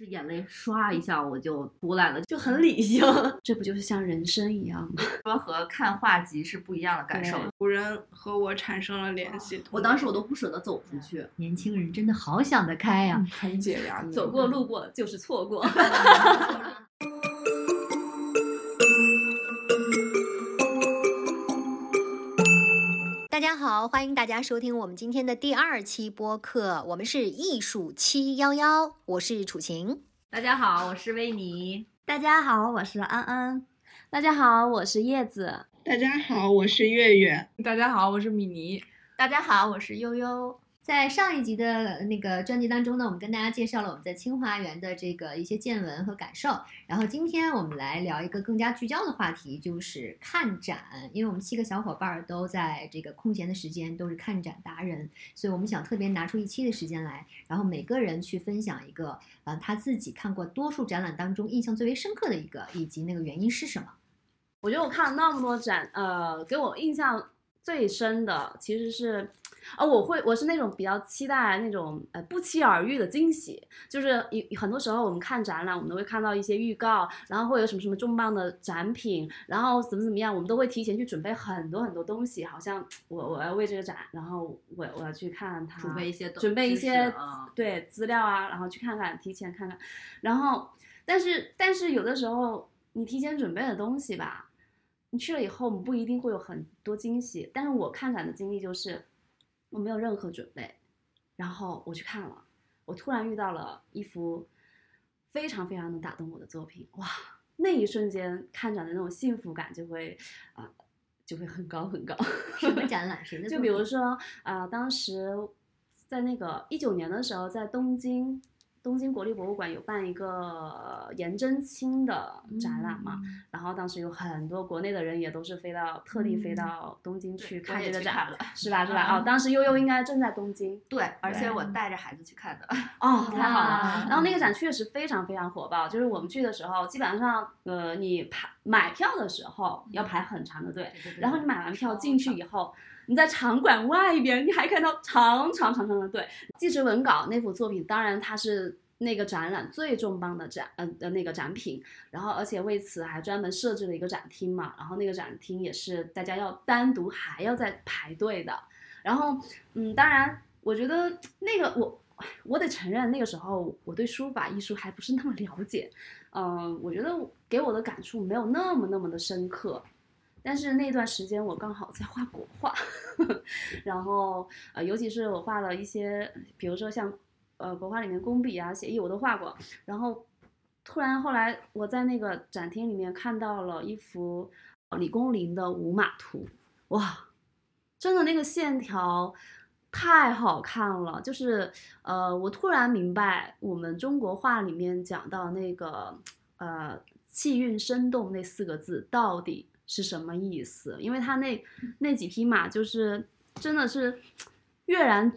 是眼泪唰一下我就出来了，就很理性。这不就是像人生一样吗？说和看画集是不一样的感受。古人和我产生了联系，我当时我都不舍得走出去。年轻人真的好想得开呀，很解压。走过路过就是错过。好，欢迎大家收听我们今天的第二期播客。我们是艺术七幺幺，我是楚晴。大家好，我是维尼。大家好，我是安安。大家好，我是叶子。大家好，我是月月。大家好，我是米妮。大家好，我是悠悠。在上一集的那个专辑当中呢，我们跟大家介绍了我们在清华园的这个一些见闻和感受。然后今天我们来聊一个更加聚焦的话题，就是看展。因为我们七个小伙伴都在这个空闲的时间都是看展达人，所以我们想特别拿出一期的时间来，然后每个人去分享一个呃他自己看过多数展览当中印象最为深刻的一个，以及那个原因是什么。我觉得我看了那么多展，呃，给我印象最深的其实是。啊，我会，我是那种比较期待那种呃不期而遇的惊喜，就是有很多时候我们看展览，我们都会看到一些预告，然后会有什么什么重磅的展品，然后怎么怎么样，我们都会提前去准备很多很多东西，好像我我要为这个展，然后我我要去看它，准备一些准备一些对资料啊，然后去看看，提前看看，然后但是但是有的时候你提前准备的东西吧，你去了以后，我们不一定会有很多惊喜，但是我看展的经历就是。我没有任何准备，然后我去看了，我突然遇到了一幅非常非常能打动我的作品，哇！那一瞬间看展的那种幸福感就会啊，就会很高很高。什么展览？谁的？就比如说啊，当时在那个一九年的时候，在东京。东京国立博物馆有办一个颜真卿的展览嘛，然后当时有很多国内的人也都是飞到特地飞到东京去看这个展，了是吧？是吧？哦，当时悠悠应该正在东京，对，而且我带着孩子去看的，哦，太好了。然后那个展确实非常非常火爆，就是我们去的时候，基本上呃，你排买票的时候要排很长的队，然后你买完票进去以后。你在场馆外边，你还看到长长长长的队。纪实文稿那幅作品，当然它是那个展览最重磅的展，嗯的那个展品。然后，而且为此还专门设置了一个展厅嘛。然后那个展厅也是大家要单独还要再排队的。然后，嗯，当然，我觉得那个我我得承认，那个时候我对书法艺术还不是那么了解。嗯，我觉得给我的感触没有那么那么的深刻。但是那段时间我刚好在画国画，然后呃，尤其是我画了一些，比如说像呃国画里面工笔啊、写意我都画过。然后突然后来我在那个展厅里面看到了一幅李公麟的五马图，哇，真的那个线条太好看了，就是呃，我突然明白我们中国画里面讲到那个呃气韵生动那四个字到底。是什么意思？因为他那那几匹马就是真的是跃然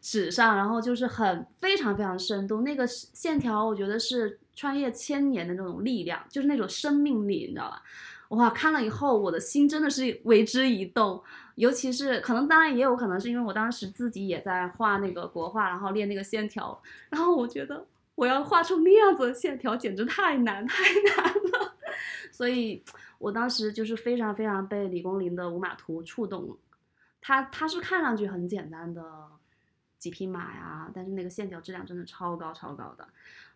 纸上，然后就是很非常非常生动，那个线条我觉得是穿越千年的那种力量，就是那种生命力，你知道吧？哇，看了以后我的心真的是为之一动，尤其是可能当然也有可能是因为我当时自己也在画那个国画，然后练那个线条，然后我觉得我要画出那样子的线条简直太难太难了，所以。我当时就是非常非常被李公麟的五马图触动，他他是看上去很简单的几匹马呀，但是那个线条质量真的超高超高的。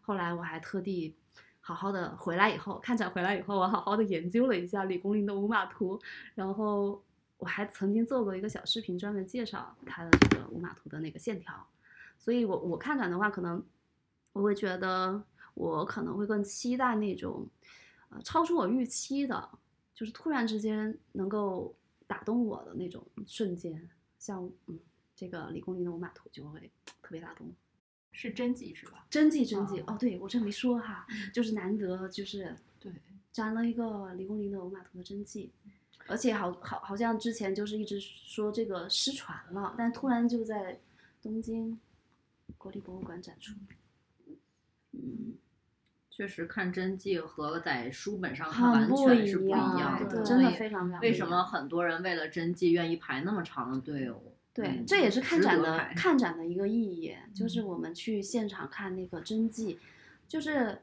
后来我还特地好好的回来以后看展回来以后，我好好的研究了一下李公麟的五马图，然后我还曾经做过一个小视频专门介绍他的这个五马图的那个线条。所以我我看展的话，可能我会觉得我可能会更期待那种。超出我预期的，就是突然之间能够打动我的那种瞬间，像嗯，这个李公麟的五马图就会特别打动。是真迹是吧？真迹真迹哦，对我这没说哈，就是难得就是对，展了一个李公麟的五马图的真迹，而且好好好像之前就是一直说这个失传了，但突然就在东京国立博物馆展出，嗯。确实看真迹和在书本上看完全是不一样的，真的非常非常。为什么很多人为了真迹愿意排那么长的队伍？对，这也是看展的看展的一个意义，就是我们去现场看那个真迹，就是，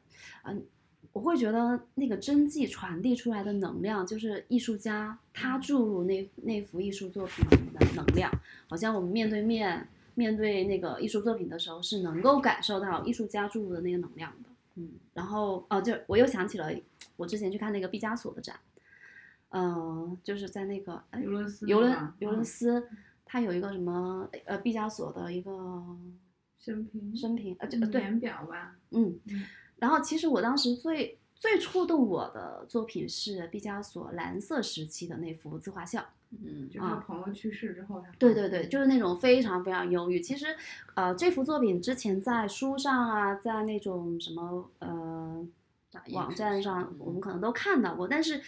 嗯、我会觉得那个真迹传递出来的能量，就是艺术家他注入那那幅艺术作品的能量，好像我们面对面面对那个艺术作品的时候，是能够感受到艺术家注入的那个能量的。嗯，然后哦，就我又想起了我之前去看那个毕加索的展，嗯、就是在那个哎尤伦斯尤伦尤伦嗯。斯，他有一个什么呃毕加索的一个生平生平，呃，就对，年表吧，嗯嗯，然后其实我当时最最触动我的作品是毕加索蓝色时期的那幅自画像。嗯就是朋友去世之后，他对对对，就是那种非常非常忧郁。其实，呃，这幅作品之前在书上啊，在那种什么呃网站上，我嗯们可能都看到过，但是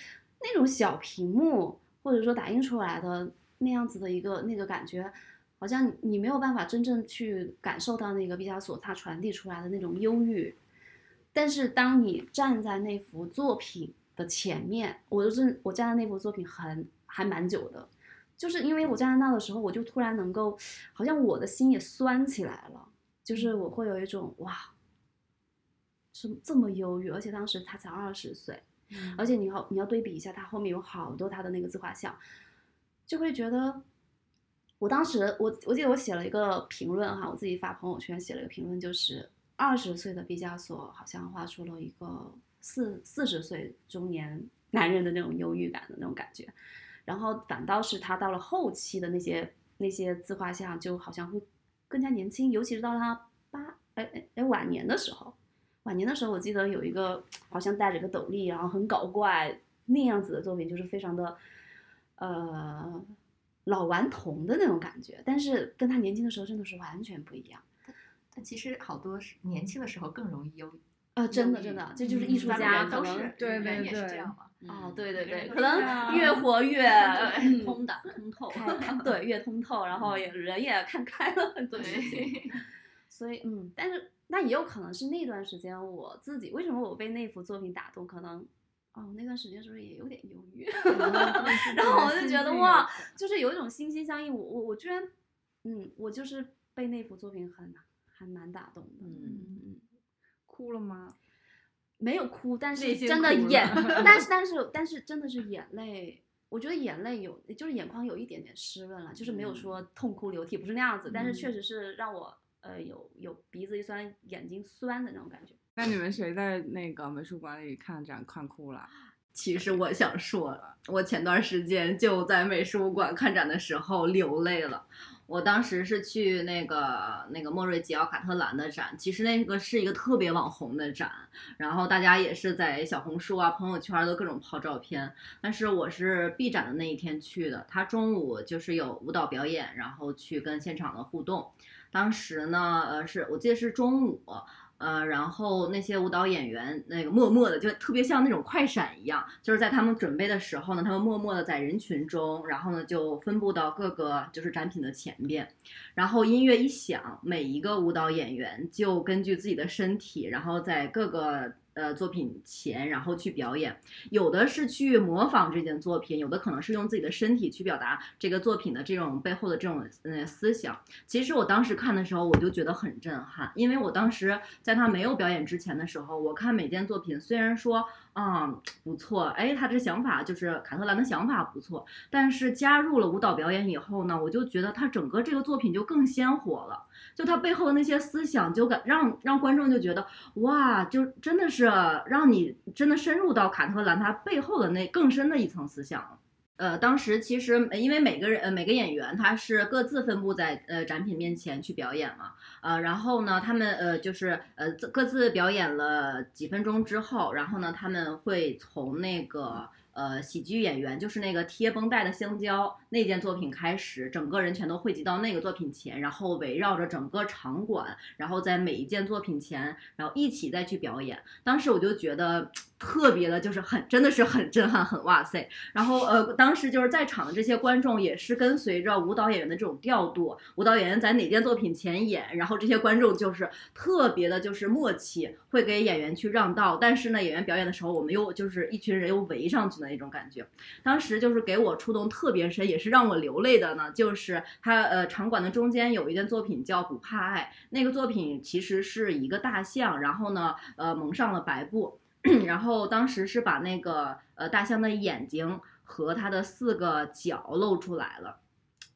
那种小屏幕或者说打印出来的那样子的一个那个感觉，好像你没有办法真正去感受到那个毕加索他传递出来的那种忧郁。但是当你站在那幅作品的前面，我就是我站在那幅作品很还蛮久的，就是因为我站在那的时候，我就突然能够，好像我的心也酸起来了，就是我会有一种哇，是这么忧郁，而且当时他才二十岁，而且你要你要对比一下，他后面有好多他的那个自画像，就会觉得，我当时我我记得我写了一个评论哈，我自己发朋友圈写了一个评论，就是二十岁的毕加索好像画出了一个四四十岁中年男人的那种忧郁感的那种感觉，然后反倒是他到了后期的那些那些自画像，就好像会更加年轻，尤其是到他八哎哎哎晚年的时候，晚年的时候，我记得有一个好像戴着个斗笠，然后很搞怪那样子的作品，就是非常的呃老顽童的那种感觉，但是跟他年轻的时候真的是完全不一样。但其实好多是年轻的时候更容易忧郁。啊，真的真的，这就是嗯艺术家可能人都是对人也是对对这样嘛。哦，对对对，可能啊越活越 嗯通达通透，对越通透，然后也人也看开了很多事情。所以嗯，但是那也有可能是那段时间我自己为什么我被那幅作品打动，可能哦那段时间是不是也有点忧郁？然后我就觉得哇，就是有一种心心相印。我我我居然嗯，我就是被那幅作品很还蛮打动的。嗯嗯，哭了吗？没有哭，但是真的眼，但是 但是但是真的是眼泪。我觉得眼泪有，就是眼眶有一点点湿润了，就是没有说痛哭流涕，不是那样子，但是确实是让我呃有有鼻子一酸，眼睛酸的那种感觉。那你们谁在那个美术馆里看展看哭了？其实我想说，我前段时间就在美术馆看展的时候流泪了。我当时是去那个那个莫瑞吉奥卡特兰的展，其实那个是一个特别网红的展，然后大家也是在小红书啊、朋友圈都各种抛照片。但是我是闭展的那一天去的，他中午就是有舞蹈表演，然后去跟现场的互动。当时呢，呃，是我记得是中午，呃，然后那些舞蹈演员那个默默的，就特别像那种快闪一样，就是在他们准备的时候呢，他们默默的在人群中，然后呢就分布到各个就是展品的前边，然后音乐一响，每一个舞蹈演员就根据自己的身体，然后在各个。呃，作品前，然后去表演，有的是去模仿这件作品，有的可能是用自己的身体去表达这个作品的这种背后的这种呃思想。其实我当时看的时候，我就觉得很震撼，因为我当时在他没有表演之前的时候，我看每件作品，虽然说嗯、不错，哎，他这想法就是卡特兰的想法不错，但是加入了舞蹈表演以后呢，我就觉得他整个这个作品就更鲜活了，就他背后的那些思想，就感让让观众就觉得哇，就真的是让你真的深入到卡特兰他背后的那更深的一层思想。呃，当时其实因为每个人呃每个演员他是各自分布在呃展品面前去表演嘛，呃，然后呢，他们呃就是呃各自表演了几分钟之后，然后呢，他们会从那个呃喜剧演员，就是那个贴绷带的香蕉那件作品开始，整个人全都汇集到那个作品前，然后围绕着整个场馆，然后在每一件作品前，然后一起再去表演。当时我就觉得特别的，就是很真的是很震撼，很哇塞。然后呃，当时就是在场的这些观众也是跟随着舞蹈演员的这种调度，舞蹈演员在哪件作品前演，然后这些观众就是特别的，就是默契，会给演员去让道。但是呢，演员表演的时候，我们又就是一群人又围上去的那种感觉。当时就是给我触动特别深，也是让我流泪的呢，就是他呃场馆的中间有一件作品叫《不怕爱》，那个作品其实是一个大象，然后呢呃蒙上了白布，然后当时是把那个呃大象的眼睛和它的四个角露出来了。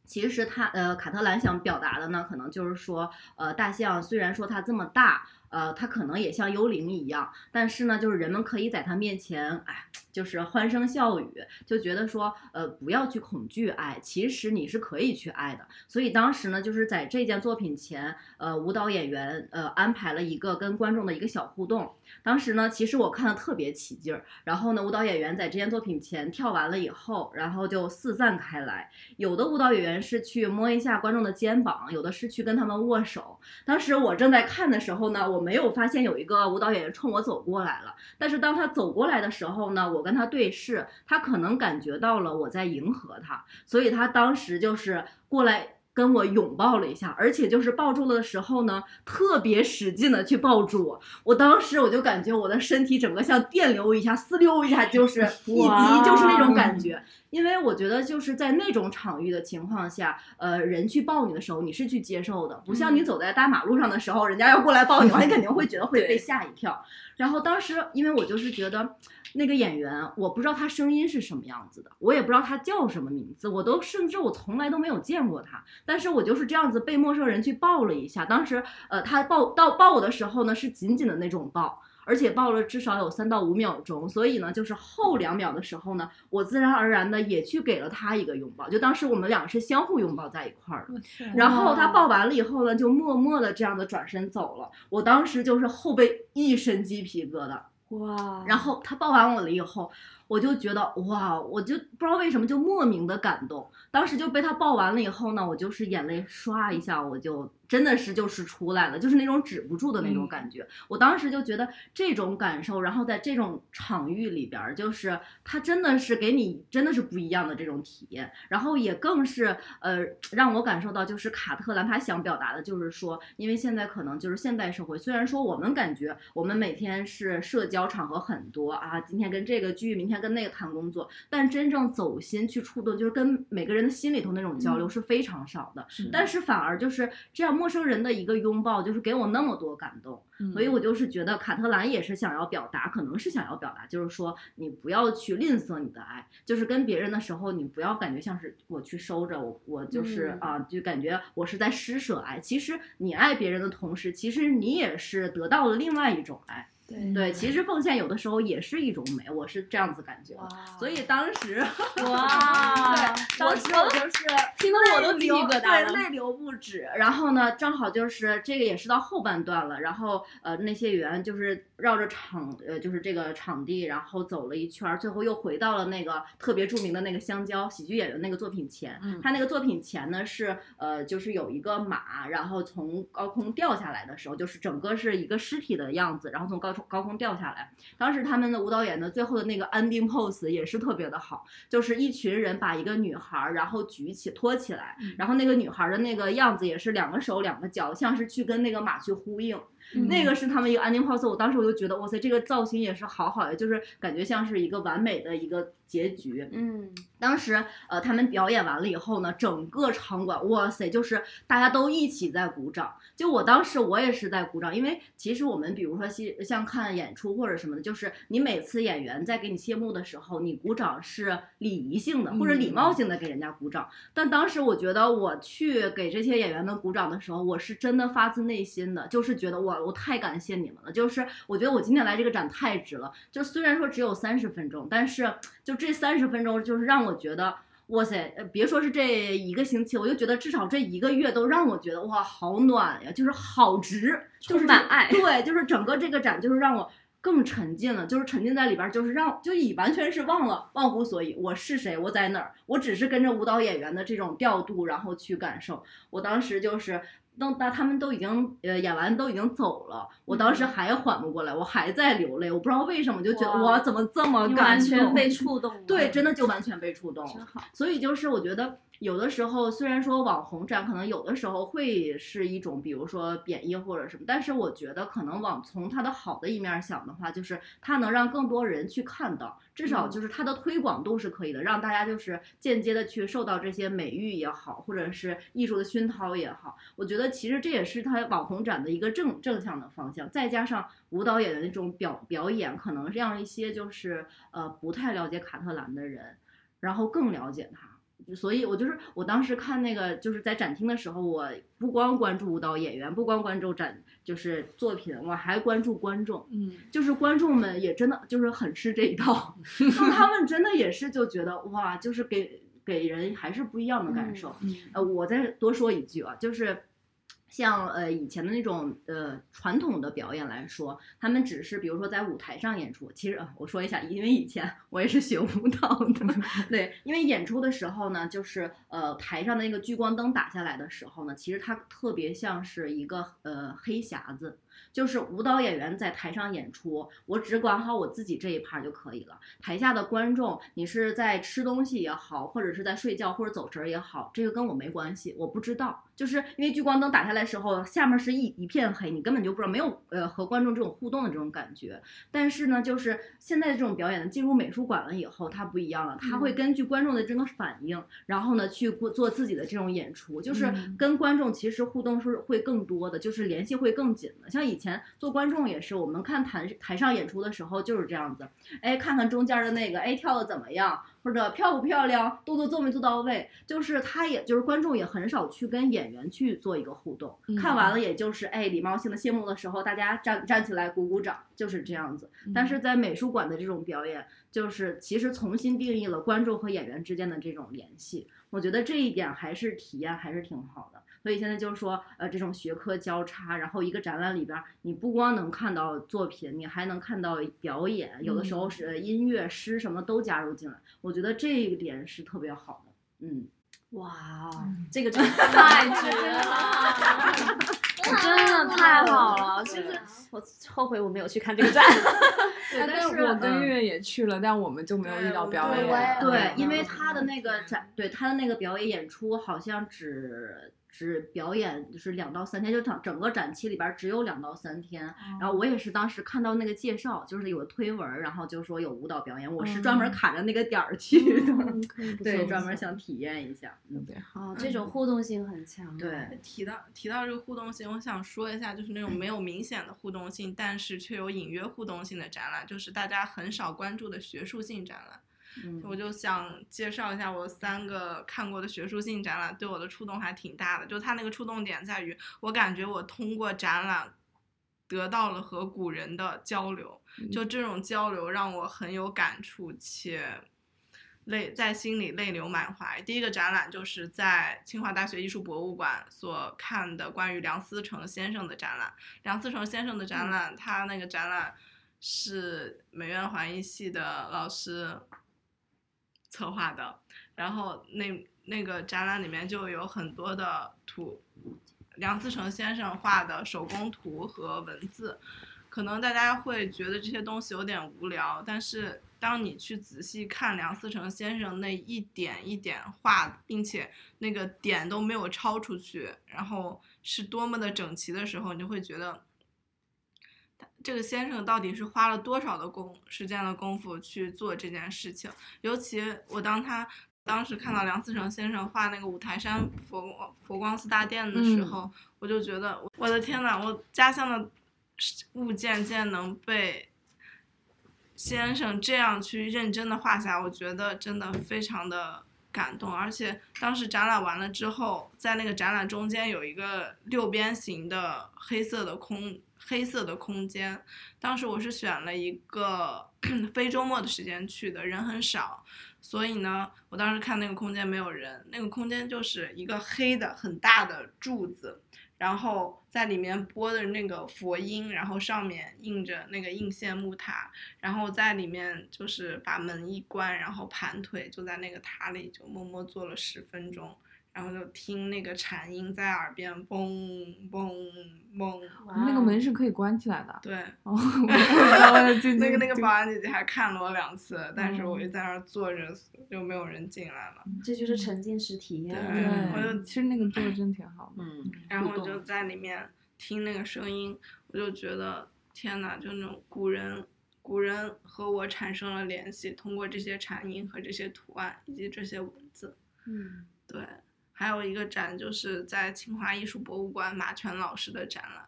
其实他呃，卡特兰想表达的呢，可能就是说，呃，大象虽然说它这么大，呃，它可能也像幽灵一样，但是呢，就是人们可以在它面前，哎，就是欢声笑语，就觉得说，呃，不要去恐惧爱，其实你是可以去爱的。所以当时呢，就是在这件作品前，呃，舞蹈演员呃安排了一个跟观众的一个小互动。当时呢，其实我看的特别起劲儿，然后呢，舞蹈演员在这件作品前跳完了以后，然后就四散开来，有的舞蹈演员是去摸一下观众的肩膀，有的是去跟他们握手。当时我正在看的时候呢，我没有发现有一个舞蹈演员冲我走过来了，但是当他走过来的时候呢，我跟他对视，他可能感觉到了我在迎合他，所以他当时就是过来。跟我拥抱了一下，而且就是抱住了的时候呢，特别使劲的去抱住我。我当时我就感觉我的身体整个像电流一下，撕溜一下，就是 一击，就是那种感觉。因为我觉得就是在那种场域的情况下，呃，人去抱你的时候，你是去接受的，不像你走在大马路上的时候，人家要过来抱你，你肯定会觉得会 被吓一跳。然后当时因为我就是觉得那个演员，我不知道他声音是什么样子的，我也不知道他叫什么名字，我都甚至我从来都没有见过他。但是我就是这样子被陌生人去抱了一下，当时呃，他抱到抱我的时候呢，是紧紧的那种抱。而且抱了至少有三到五秒钟，所以呢，就是后两秒的时候呢，我自然而然的也去给了他一个拥抱，就当时我们两个是相互拥抱在一块儿的。然后他抱完了以后呢，就默默的这样的转身走了。我当时就是后背一身鸡皮疙瘩，哇！然后他抱完我了以后，我就觉得哇，我就不知道为什么就莫名的感动。当时就被他抱完了以后呢，我就是眼泪唰一下我就。真的是就是出来了，就是那种止不住的那种感觉。我当时就觉得这种感受，然后在这种场域里边，就是他真的是给你真的是不一样的这种体验。然后也更是呃让我感受到，就是卡特兰他想表达的就是说，因为现在可能就是现代社会，虽然说我们感觉我们每天是社交场合很多啊，今天跟这个聚，明天跟那个谈工作，但真正走心去触动，就是跟每个人的心里头那种交流是非常少的。但是反而就是这样。陌生人的一个拥抱，就是给我那么多感动，所以我就是觉得卡特兰也是想要表达，可能是想要表达，就是说你不要去吝啬你的爱，就是跟别人的时候，你不要感觉像是我去收着，我我就是啊，就感觉我是在施舍爱。其实你爱别人的同时，其实你也是得到了另外一种爱。对对，其实奉献有的时候也是一种美，我是这样子感觉。所以当时，哇，对，当时我就是 听得我都鸡皮疙瘩了，泪流不止。然后呢，正好就是这个也是到后半段了，然后呃那些员就是绕着场呃就是这个场地，然后走了一圈，最后又回到了那个特别著名的那个香蕉喜剧演员那个作品前。他那个作品前呢是呃就是有一个马，然后从高空掉下来的时候，就是整个是一个尸体的样子，然后从高。从高空掉下来，当时他们的舞蹈演的最后的那个 ending pose 也是特别的好，就是一群人把一个女孩然后举起托起来，然后那个女孩的那个样子也是两个手两个脚，像是去跟那个马去呼应，那个是他们一个 ending pose，我当时我就觉得哇塞，这个造型也是好好的，就是感觉像是一个完美的一个。结局，嗯，当时呃，他们表演完了以后呢，整个场馆，哇塞，就是大家都一起在鼓掌。就我当时我也是在鼓掌，因为其实我们比如说像像看演出或者什么的，就是你每次演员在给你谢幕的时候，你鼓掌是礼仪性的或者礼貌性的给人家鼓掌。但当时我觉得我去给这些演员们鼓掌的时候，我是真的发自内心的，就是觉得哇，我太感谢你们了。就是我觉得我今天来这个展太值了。就虽然说只有三十分钟，但是就。这三十分钟就是让我觉得，哇塞，别说是这一个星期，我就觉得至少这一个月都让我觉得哇，好暖呀，就是好值，就是满爱。对，就是整个这个展就是让我更沉浸了，就是沉浸在里边，就是让就已完全是忘了忘乎所以，我是谁，我在哪儿，我只是跟着舞蹈演员的这种调度，然后去感受。我当时就是。等到他们都已经呃演完都已经走了，我当时还缓不过来，我还在流泪，我不知道为什么，就觉得哇哇怎么这么感动，完全被触动。对，真的就完全被触动。真好。所以就是我觉得有的时候，虽然说网红展可能有的时候会是一种，比如说贬义或者什么，但是我觉得可能往从它的好的一面想的话，就是它能让更多人去看到，至少就是它的推广度是可以的，让大家就是间接的去受到这些美誉也好，或者是艺术的熏陶也好，我觉得其实这也是它网红展的一个正正向的方向，再加上舞蹈演员的这种表表演，可能让一些就是呃不太了解卡特兰的人。然后更了解他。所以，我就是我当时看那个，就是在展厅的时候，我不光关注舞蹈演员，不光关注展就是作品，我还关注观众。嗯，就是观众们也真的就是很吃这一套，那他们真的也是就觉得哇，就是给给人还是不一样的感受。嗯呃，我再多说一句啊，就是像呃以前的那种呃传统的表演来说，他们只是比如说在舞台上演出。其实、呃、我说一下，因为以前我也是学舞蹈的，对，因为演出的时候呢，就是呃台上的那个聚光灯打下来的时候呢，其实它特别像是一个呃黑匣子。就是舞蹈演员在台上演出，我只管好我自己这一趴就可以了。台下的观众，你是在吃东西也好，或者是在睡觉或者走神儿也好，这个跟我没关系，我不知道。就是因为聚光灯打下来的时候，下面是一一片黑，你根本就不知道，没有呃和观众这种互动的这种感觉。但是呢，就是现在的这种表演呢，进入美术馆了以后，它不一样了，它会根据观众的这个反应，然后呢去做自己的这种演出，就是嗯跟观众其实互动是会更多的，就是联系会更紧的。像以前做观众也是，我们看台台上演出的时候就是这样子，哎，看看中间的那个，哎，跳的怎么样，或者漂不漂亮，动作做没做到位，就是他也就是观众也很少去跟演员去做一个互动，嗯看完了也就是哎礼貌性的谢幕的时候，大家站站起来鼓鼓掌，就是这样子。但是在美术馆的这种表演，就是其实重新定义了观众和演员之间的这种联系，我觉得这一点还是体验还是挺好的。所以现在就是说，呃，这种学科交叉，然后一个展览里边儿，你不光能看到作品，你还能看到表演，有的时候是音乐、诗什么都加入进来，我觉得这一点是特别好的。嗯，哇哦，这个真的太绝了，真的太好了！就是我后悔我没有去看这个展。对，但是我跟月月也去了，但我们就没有遇到表对演。对，嗯因为他的那个展，对他的那个表演演出好像只只表演就是两到三天，就整整个展期里边儿只有两到三天。然后我也是当时看到那个介绍，就是有推文儿，然后就说有舞蹈表演，我是专门嗯卡着那个点儿去的，对，专门想体验一下。嗯，对，哦，这种互动性很强。对，提到提到这个互动性，我想说一下，就是那种没有明显的互动性，但是却有隐约互动性的展览，就是大家很少关注的学术性展览。嗯，我就想介绍一下我三个看过的学术性展览，对我的触动还挺大的。就它那个触动点在于，我感觉我通过展览得到了和古人的交流，就这种交流让我很有感触且。泪在心里泪流满怀。第一个展览就是在清华大学艺术博物馆所看的关于梁思成先生的展览。梁思成先生的展览，他那个展览是美院环艺系的老师策划的，然后那那个展览里面就有很多的图，梁思成先生画的手工图和文字。可能大家会觉得这些东西有点无聊，但是当你去仔细看梁思成先生那一点一点画，并且那个点都没有超出去，然后是多么的整齐的时候，你就会觉得，这个先生到底是花了多少的功时间的功夫去做这件事情。尤其我当他当时看到梁思成先生画那个五台山佛光佛光寺大殿的时候，我就觉得我的天呐，我家乡的物件竟然能被先生这样去认真的画下，我觉得真的非常的感动。而且当时展览完了之后，在那个展览中间有一个六边形的黑色的空黑色的空间，当时我是选了一个 非周末的时间去的，人很少。所以呢，我当时看那个空间没有人，那个空间就是一个黑的很大的柱子，然后在里面播的那个佛音，然后上面印着那个应县木塔，然后在里面就是把门一关，然后盘腿就在那个塔里就默默坐了十分钟，然后就听那个蝉音在耳边嘣嘣嘣。那个门是可以关起来的。对，那个那个保安姐姐还看了我两次，但是我嗯就在那儿坐着，就没有人进来了。这就是沉浸式体验。对我就，其实那个做的真挺好的。嗯，然后我就在里面听那个声音，我就觉得天呐，就那种古人，古人和我产生了联系，通过这些蝉音和这些图案以及这些文字。嗯对，还有一个展就是在清华艺术博物馆马泉老师的展览，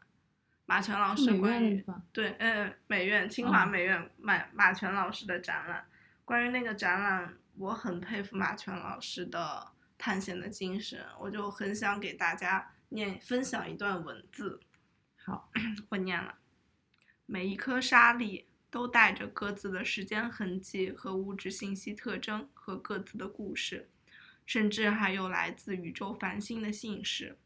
马泉老师关于？对，呃，美院清华嗯美院马马泉老师的展览，关于那个展览，我很佩服马泉老师的探险的精神，我就很想给大家念分享一段文字，好，我念了，每一颗沙粒都带着各自的时间痕迹和物质信息特征和各自的故事，甚至还有来自宇宙繁星的信使，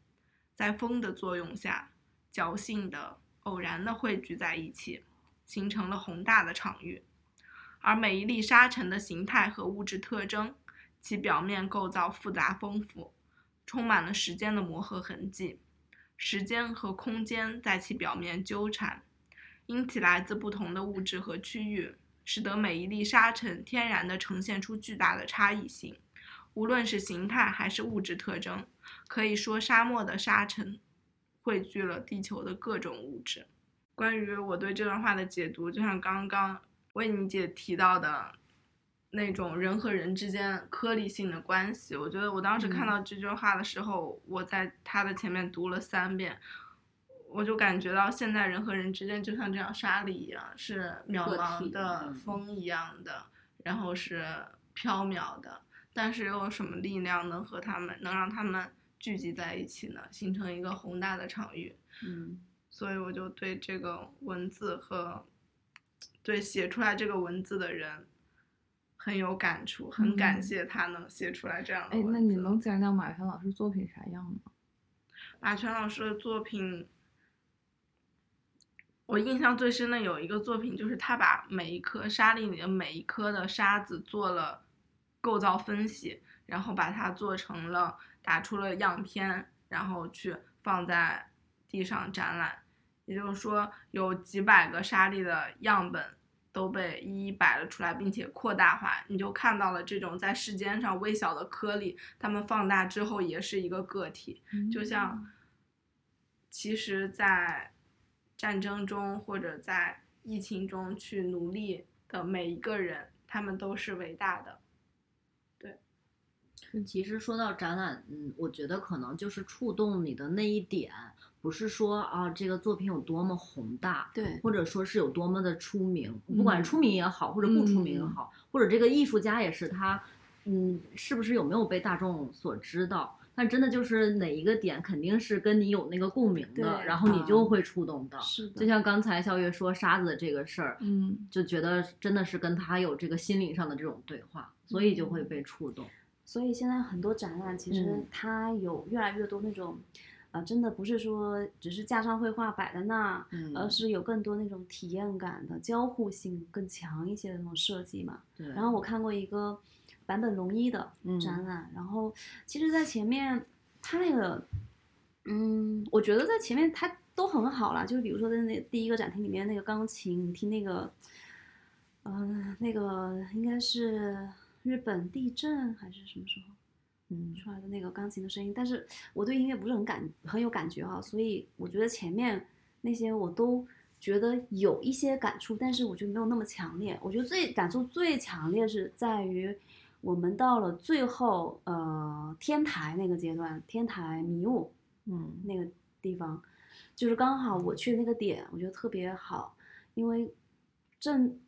在风的作用下，侥幸的、偶然的汇聚在一起，形成了宏大的场域。而每一粒沙尘的形态和物质特征，其表面构造复杂丰富，充满了时间的磨合痕迹。时间和空间在其表面纠缠，因其来自不同的物质和区域，使得每一粒沙尘天然地呈现出巨大的差异性。无论是形态还是物质特征，可以说沙漠的沙尘汇聚了地球的各种物质。关于我对这段话的解读，就像刚刚为你姐提到的那种人和人之间颗粒性的关系，我觉得我当时看嗯到这句话的时候，我在它的前面读了三遍，我就感觉到现在人和人之间就像这样沙粒一样，是渺茫的嗯风一样的，然后是飘渺的，但是又有什么力量能和他们能让他们聚集在一起呢？形成一个宏大的场域。嗯所以我就对这个文字和对写出来这个文字的人很有感触，很感嗯谢他能写出来这样的哎，文字。那你能讲讲马泉老师作品啥样吗？马泉老师的作品，我印象最深的有一个作品，就是他把每一颗沙粒里的每一颗的沙子做了构造分析，然后把它做成了打出了样片，然后去放在地上展览。也就是说，有几百个沙粒的样本都被一一摆了出来，并且扩大化，你就看到了这种在世间上微小的颗粒，它们放大之后也是一个个体。就像，其实，在战争中或者在疫情中去努力的每一个人，他们都是伟大的。其实说到展览，嗯，我觉得可能就是触动你的那一点，不是说啊这个作品有多么宏大，对，或者说是有多么的出名，不管嗯出名也好，或者不出名也嗯好，或者这个艺术家也是他，嗯，是不是有没有被大众所知道？但真的就是哪一个点肯定是跟你有那个共鸣的，然后你就啊会触动到。是的，就像刚才肖月说沙子的这个事儿，嗯，就觉得真的是跟他有这个心灵上的这种对话，所以就嗯会被触动。所以现在很多展览其实嗯。它有越来越多那种，呃，真的不是说只是架上绘画摆在那，嗯而是有更多那种体验感的交互性更强一些的那种设计嘛。对，然后我看过一个坂本龙一的嗯。展览，然后其实，在前面他那个，嗯，我觉得在前面他都很好啦，就是比如说在那第一个展厅里面那个钢琴，你听那个，呃，那个应该是日本地震还是什么时候？嗯出来的那个钢琴的声音，但是我对音乐不是很感很有感觉哈、所以我觉得前面那些我都觉得有一些感触，但是我觉得没有那么强烈。我觉得最感触最强烈是在于我们到了最后呃天台那个阶段，天台迷雾嗯那个地方，就是刚好我去的那个点，我觉得特别好，因为正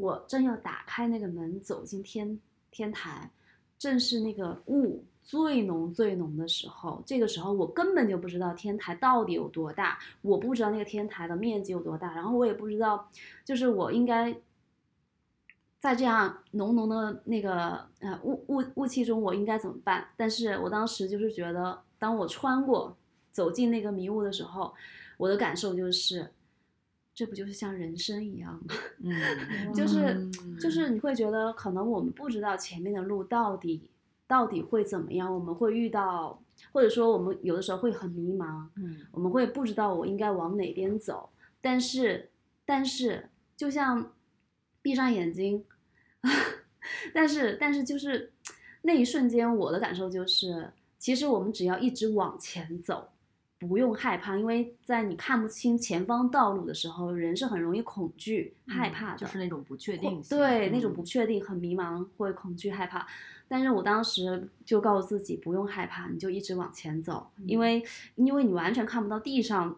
我正要打开那个门走进天天台，正是那个雾最浓最浓的时候。这个时候我根本就不知道天台到底有多大，我不知道那个天台的面积有多大，然后我也不知道，就是我应该在这样浓浓的那个呃雾雾雾气中，我应该怎么办？但是我当时就是觉得，当我穿过走进那个迷雾的时候，我的感受就是，这不就是像人生一样吗？嗯 就是嗯就是你会觉得，可能我们不知道前面的路到底到底会怎么样？我们会遇到，或者说我们有的时候会很迷茫，嗯我们会不知道我应该往哪边走。但是，但是，就像闭上眼睛，但是，但是就是那一瞬间，我的感受就是，其实我们只要一直往前走，不用害怕，因为在你看不清前方道路的时候，人是很容易恐惧、害怕的，就是那种不确定性，对，那种嗯不确定、很迷茫、会恐惧、害怕。但是我当时就告诉自己不用害怕，你就一直往前走，因为因为你完全看不到地上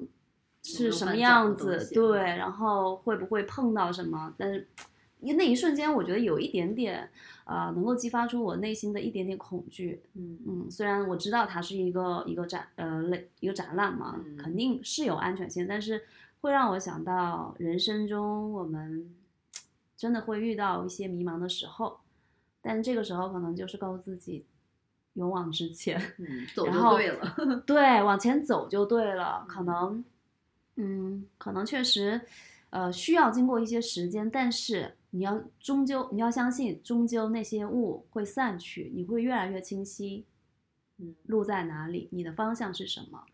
是什么样子，对，然后会不会碰到什么，但是。因为那一瞬间，我觉得有一点点，啊、能够激发出我内心的一点点恐惧。嗯。嗯，虽然我知道它是一个一个展呃类一个展览嘛，嗯肯。定是有安全性，但是会让我想到人生中我们真的会遇到一些迷茫的时候，但这个时候可能就是告诉自己勇往直前，嗯，走。然后就对了，对，往前走就对了。可能，嗯，可能确实，呃，需要经过一些时间，但是你要终究你要相信，终究那些雾会散去，你会越来越清晰，嗯，路在哪里，你的方向是什么。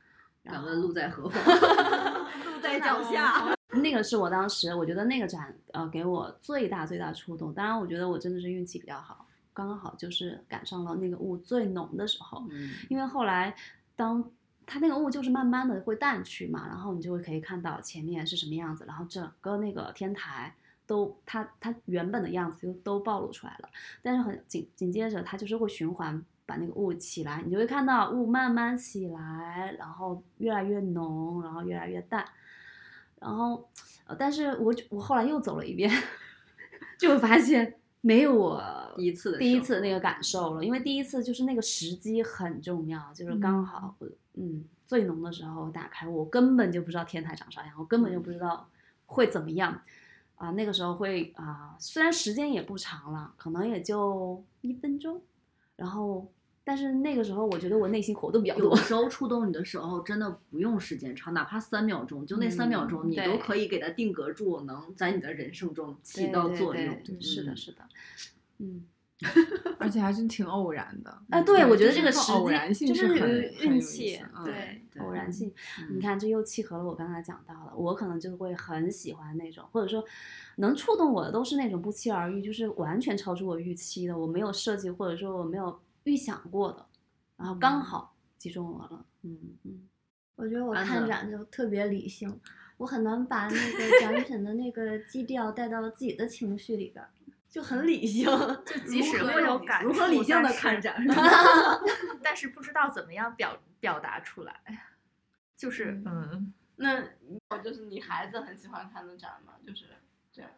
敢问路在何方？路在脚下。那个是我当时我觉得那个展呃给我最大最大触动。当然，我觉得我真的是运气比较好，刚刚好就是赶上了那个雾最浓的时候。嗯因为后来当它那个雾就是慢慢的会淡去嘛，然后你就会可以看到前面是什么样子，然后整个那个天台都它它原本的样子就都暴露出来了，但是很紧紧接着它就是会循环把那个雾起来，你就会看到雾慢慢起来，然后越来越浓，然后越来越淡，然后呃，但是我我后来又走了一遍，就会发现没有我 第一次第一次那个感受了，因为第一次就是那个时机很重要，就是刚好我嗯最浓的时候打开，我根本就不知道天台长啥样，我根本就不知道会怎么样啊、那个时候会啊、虽然时间也不长了，可能也就一分钟，然后但是那个时候我觉得我内心活动比较多有，时候触动你的时候，真的不用时间长，哪怕三秒钟，就那三秒钟，你都可以给它定格住，能在你的人生中起到作用。对对对是的，嗯是的，嗯。而且还是挺偶然的。啊，对，我觉得这个是时偶然性就是运气对，偶然性。嗯你看，这又契合了我刚才讲到的，我可能就会很喜欢那种，或者说能触动我的都是那种不期而遇，就是完全超出我预期的，我没有设计或者说我没有预想过的，然后刚好击中我了。嗯嗯，我觉得我看展就特别理性，我很难把那个 展品的那个基调带到自己的情绪里边儿，就很理性。就即使会有感触，如何理性的看展？但是不知道怎么样表表达出来，就是嗯那就是你孩子很喜欢看的展吗？就是这样。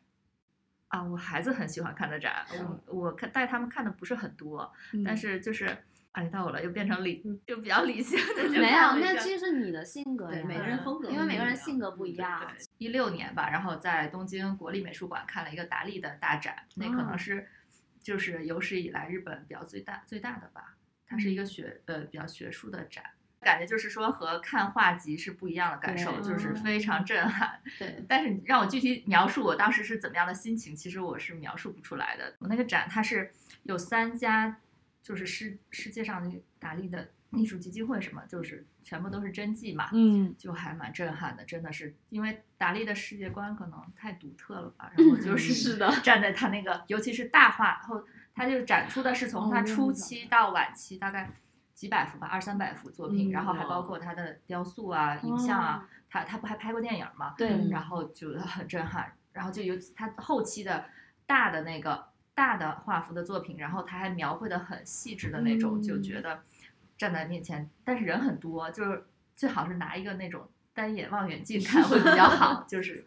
啊，我孩子很喜欢看的展，我我看带他们看的不是很多，但是就是哎到我了又变成理就比较理性的就没有，那其实是你的性格每个人风格因为每个人性格不一样。一六年吧，然后在东京国立美术馆看了一个达利的大展，那可能哦是就是有史以来日本比较最大最大的吧。它是一个学呃比较学术的展，感觉就是说和看画集是不一样的感受，就是非常震撼。对，但是你让我具体描述我当时是怎么样的心情，其实我是描述不出来的。我那个展它是有三家，就是世世界上的达利的艺术基金会什么，就是全部都是真迹嘛，嗯，就还蛮震撼的，真的是因为达利的世界观可能太独特了吧，然后就是是的站在他那个，尤其是大画后，他就展出的是从他初期到晚期大概几百幅吧，二三百幅作品，嗯然后还包括他的雕塑啊、影像啊哦，他他不还拍过电影吗？对然后就很震撼，然后就有他后期的大的那个大的画幅的作品，然后他还描绘的很细致的那种，就嗯觉得站在面前，但是人很多，就是最好是拿一个那种单眼望远镜看会比较好，就是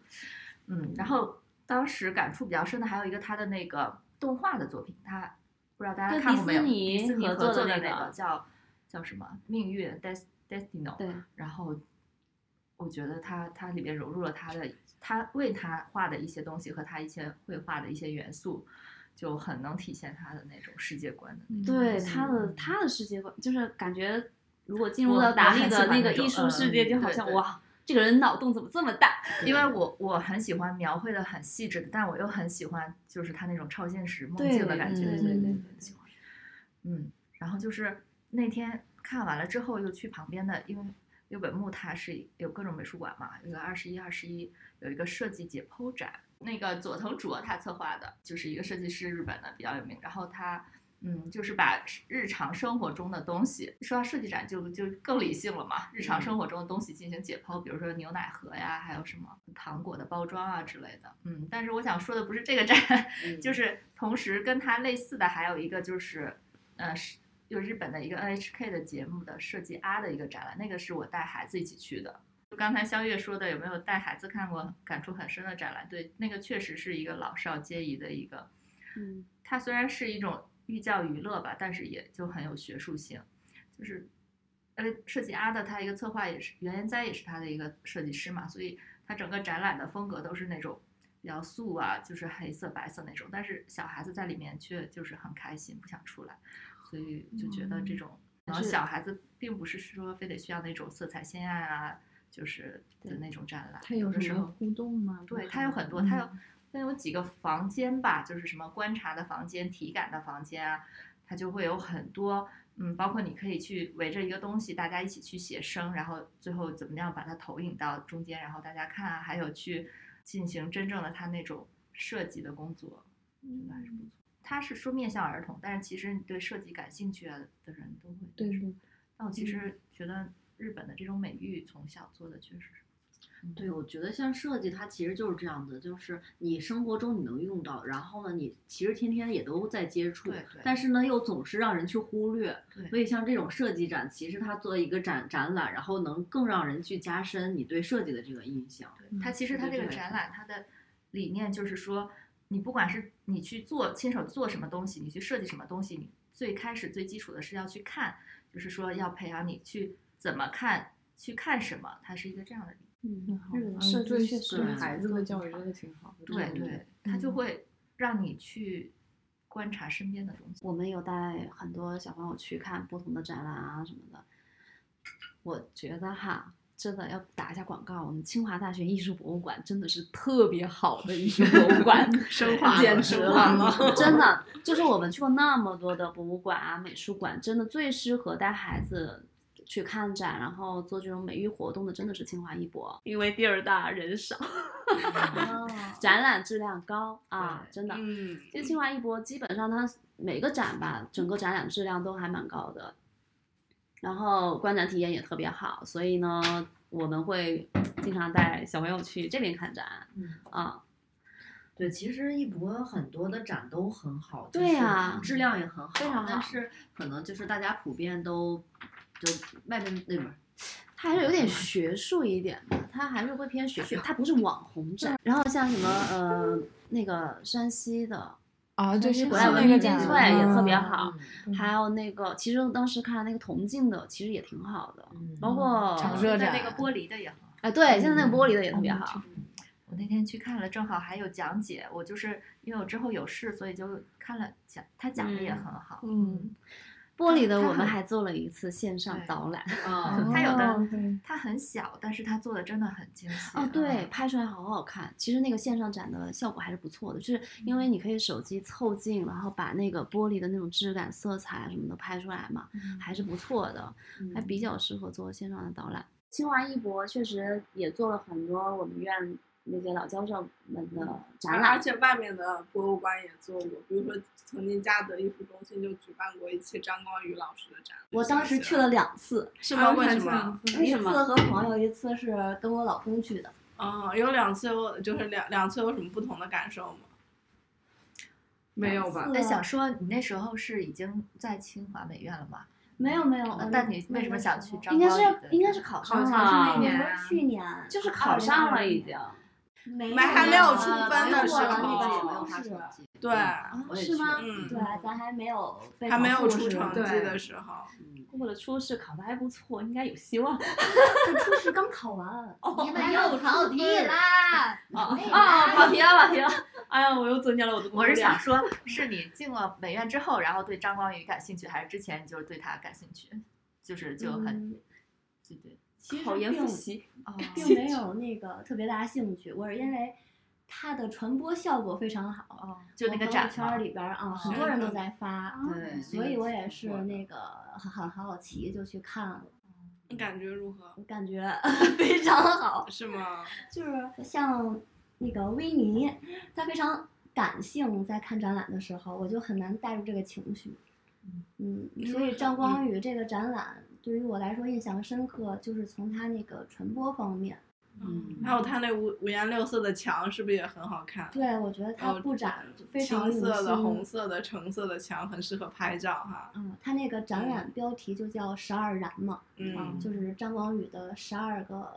嗯，然后当时感触比较深的还有一个他的那个动画的作品，他不知道大家看过没有？迪士尼合合作的那个个叫叫什么命运 Des Destino，对，然后我觉得他他里边融入了他的他为他画的一些东西和他一些绘画的一些元素，就很能体现他的那种世界观的那种。对他的他的世界观，就是感觉如果进入到达利的那个艺术世界，嗯就好像哇，这个人脑洞怎么这么大？因为我我很喜欢描绘的很细致的，但我又很喜欢就是他那种超现实梦境的感觉，对对对对喜欢。嗯，然后就是那天看完了之后，又去旁边的，因为六本木它是有各种美术馆嘛，有个二十一、二十一有一个设计解剖展，那个佐藤卓他策划的，就是一个设计师，日本的比较有名，然后他。嗯，就是把日常生活中的东西，说到设计展就就更理性了嘛。日常生活中的东西进行解剖，比如说牛奶盒呀，还有什么糖果的包装啊之类的。嗯，但是我想说的不是这个展，就是同时跟它类似的还有一个就是，呃，是有日本的一个 NHK 的节目的设计 R 的一个展览，那个是我带孩子一起去的。就刚才肖月说的，有没有带孩子看过感触很深的展览？对，那个确实是一个老少皆宜的一个，嗯，它虽然是一种寓教于乐吧，但是也就很有学术性。就是，呃设计阿的他一个策划也是袁研哉也是他的一个设计师嘛，所以他整个展览的风格都是那种比较素啊，就是黑色白色那种。但是小孩子在里面却就是很开心，不想出来，所以就觉得这种，然后小孩子并不是说非得需要那种色彩鲜艳啊，就是的那种展览。它有的时候什么互动吗？对，它有很多，它有它有几个房间吧，就是什么观察的房间、体感的房间啊，它就会有很多，嗯，包括你可以去围着一个东西，大家一起去写生，然后最后怎么样把它投影到中间，然后大家看啊，还有去进行真正的它那种设计的工作，觉得还是不错。它是说面向儿童，但是其实你对设计感兴趣的人都会对接受对，但我其实觉得日本的这种美育从小做的确实是对，我觉得像设计，它其实就是这样子，就是你生活中你能用到，然后呢，你其实天天也都在接触，对对。但是呢，又总是让人去忽略。对。所以像这种设计展，其实它作为一个展展览，然后能更让人去加深你对设计的这个印象。对。它其实它这个展览，它的理念就是说，你不管是你去做亲手做什么东西，你去设计什么东西，你最开始最基础的是要去看，就是说要培养你去怎么看，去看什么，它是一个这样的理嗯，好对设计确实对很孩子的教育好真的挺好。对嗯对，它就会让你去观察身边的东西。我们有带很多小朋友去看不同的展览啊什么的。我觉得哈，真的要打一下广告，我们清华大学艺术博物馆真的是特别好的一个博物馆，升华了 简直了，真的就是我们去过那么多的博物馆啊、美术馆，真的最适合带孩子。去看展，然后做这种美育活动的，真的是清华艺博，因为地儿大人少，哦，展览质量高啊，真的。嗯，其实清华艺博基本上它每个展吧，整个展览质量都还蛮高的，然后观展体验也特别好，所以呢，我们会经常带小朋友去这边看展嗯啊。对，其实艺博很多的展都很好，对呀质量也很好，非常好但是可能就是大家普遍都就外面那门它还是有点学术一点的，它还是会偏学术，它不是网红展。然后像什么呃那个山西的，啊，对，是古代文那个展明精粹也特别好，嗯还有那个其实当时看那个铜镜的，其实也挺好的，嗯包括长热展在那个玻璃的也很好。哎对，现在那个玻璃的也特别好。我那天去看了，正好还有讲解。我就是因为我之后有事，所以就看了讲，他讲的也很好。嗯，玻璃的我们还做了一次线上导览。啊，它有的它很小，但是它做的真的很精细。哦，对，嗯拍出来好好看。其实那个线上展的效果还是不错的，就是因为你可以手机凑近，然后把那个玻璃的那种质感、色彩啊什么的拍出来嘛，嗯还是不错的，还嗯比较适合做线上的导览。清华艺博确实也做了很多我们院那些老教授们的展览而，且外面的博物馆也做过，比如说曾经嘉德艺术中心就举办过一期张光宇老师的展。我当时去了两次，是吗？为什么？一次为什么和朋友，一次是跟我老公去的。嗯，有两次有，就是两两次有什么不同的感受吗？没有吧？那，想说你那时候是已经在清华美院了吗？没有没有，但你为什么想去张应该是应该是考上考上是那了，年去年就是考上了已经。没没还没有呃出分的时候那个没有他考试成绩，对，我也是吗对，咱还没有还没有出成绩的时候，嗯过了初试，考的还不错，应该有希望。初试刚考完，你们又跑题啦！啊哎啊！跑题了，跑题了！哎呀，我又增加了我的我是想说，是你进了美院之后，然后对张光宇感兴趣，还是之前你就是对他感兴趣？就是就很，嗯对对，其研并复习，哦，并 没有那个特别大兴趣，我是因为它的传播效果非常好。哦，就那我朋友个展圈儿里边儿啊，很多人都在发，对所以我也是那个那个很很好奇，就去看了，你感觉如何？感觉 非常好。是吗？就是像那个维尼，他非常感性，在看展览的时候，我就很难带入这个情绪。嗯，所以张光宇这个展览对于我来说印象深刻，就是从他那个传播方面。嗯还有它那五五颜六色的墙，是不是也很好看？对，我觉得他哦布展非常用青色的、红色的、橙色的墙，很适合拍照哈。嗯，他那个展览标题就叫“十二然”嘛，嗯，就是张光宇的十二个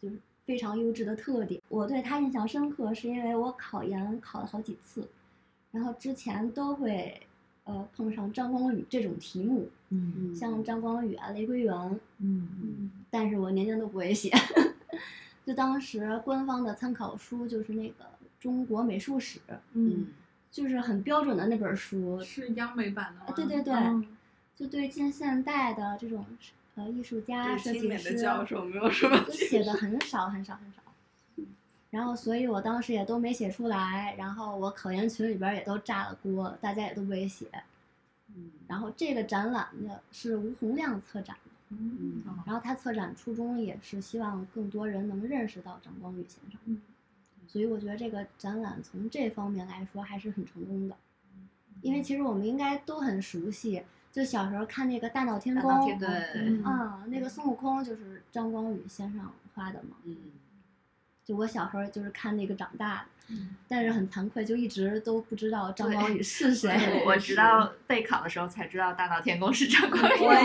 就是非常优质的特点。我对他印象深刻，是因为我考研考了好几次，然后之前都会呃碰上张光宇这种题目，嗯像张光宇啊、雷归元，嗯嗯，但是我年年都不会写。就当时官方的参考书就是那个《中国美术史》，嗯就是很标准的那本书，是央美版的吗？啊对对对嗯就对近现代的这种呃艺术家、设计师清美的教授没有什么就写的很少很少很少。然后，所以我当时也都没写出来，然后我考研群里边儿也都炸了锅，大家也都不会写。嗯然后这个展览呢是吴洪亮策展的，嗯然后他策展初衷也是希望更多人能认识到张光宇先生。嗯所以我觉得这个展览从这方面来说还是很成功的，因为其实我们应该都很熟悉，就小时候看那个《大闹天宫》，大闹天宫对嗯啊，那个孙悟空就是张光宇先生画的嘛。嗯就我小时候就是看那个长大的，嗯但是很惭愧，就一直都不知道张光宇是 谁。我我 直到备考的时候才知道大闹天宫是张光宇。我也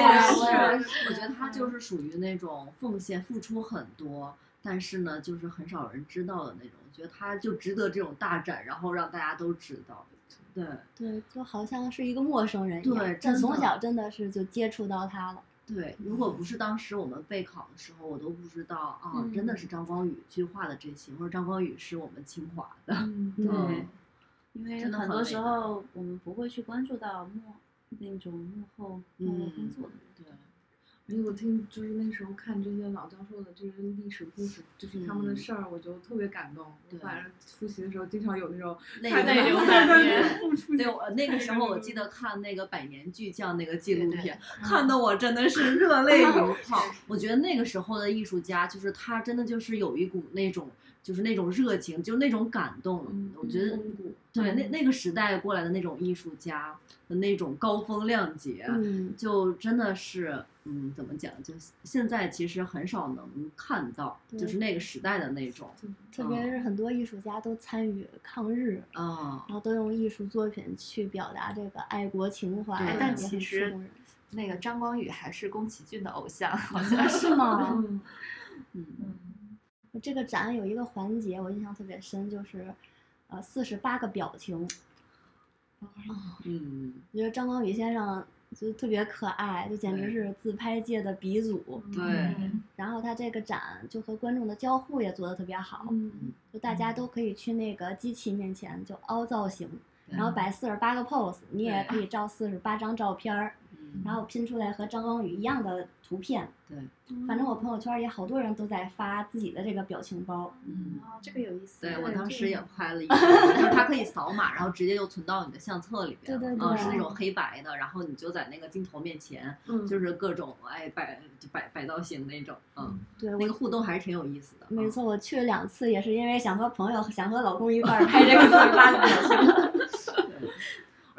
是，我觉得他就是属于那种奉献、付出很多，但是呢，就是很少人知道的那种。我觉得他就值得这种大展，然后让大家都知道。对对，就好像是一个陌生人一样。对但从小真的是就接触到他了。对，如果不是当时我们备考的时候，我都不知道啊，嗯真的是张光宇去画的这些，或者张光宇是我们清华的。嗯 对嗯因为很多时候我们不会去关注到幕那种幕后幕后工作的人。对，而且我听就是那时候看这些老教授的这些历史故事，就是他们的事儿，我就特别感动。我对反正复习的时候经常有那种泪看流到满面对我那个时候我记得看那个百年巨匠那个纪录对对片，看得我真的是热泪 盈眶。我觉得那个时候的艺术家，就是他真的就是有一股那种，就是那种热情，就那种感动。嗯我觉得对那那个时代过来的那种艺术家的那种高风亮节，嗯，就真的是，嗯，怎么讲？就现在其实很少能看到，就是那个时代的那种，特别是很多艺术家都参与抗日，啊、然后都用艺术作品去表达这个爱国情怀，对但其实那个张光宇还是宫崎骏的偶像，好像 是吗？嗯嗯。这个展有一个环节我印象特别深，就是呃四十八个表情。嗯，我觉得张光宇先生就特别可爱，就简直是自拍界的鼻祖。对，嗯然后他这个展就和观众的交互也做得特别好，嗯。就大家都可以去那个机器面前就凹造型，然后摆四十八个 pose，你也可以照四十八张照片儿，嗯然后拼出来和张光宇一样的图片。对，反正我朋友圈也好多人都在发自己的这个表情包。嗯。哦，这个有意思。对，我当时也拍了一个，就是它可以扫码，然后直接就存到你的相册里边对。对对嗯，是那种黑白的，然后你就在那个镜头面前，嗯就是各种哎摆就摆摆造型那种，嗯，对，那个互动还是挺有意思的。嗯没错，我去了两次，也是因为想和朋友、想和老公一块儿 拍这个四十八个表情。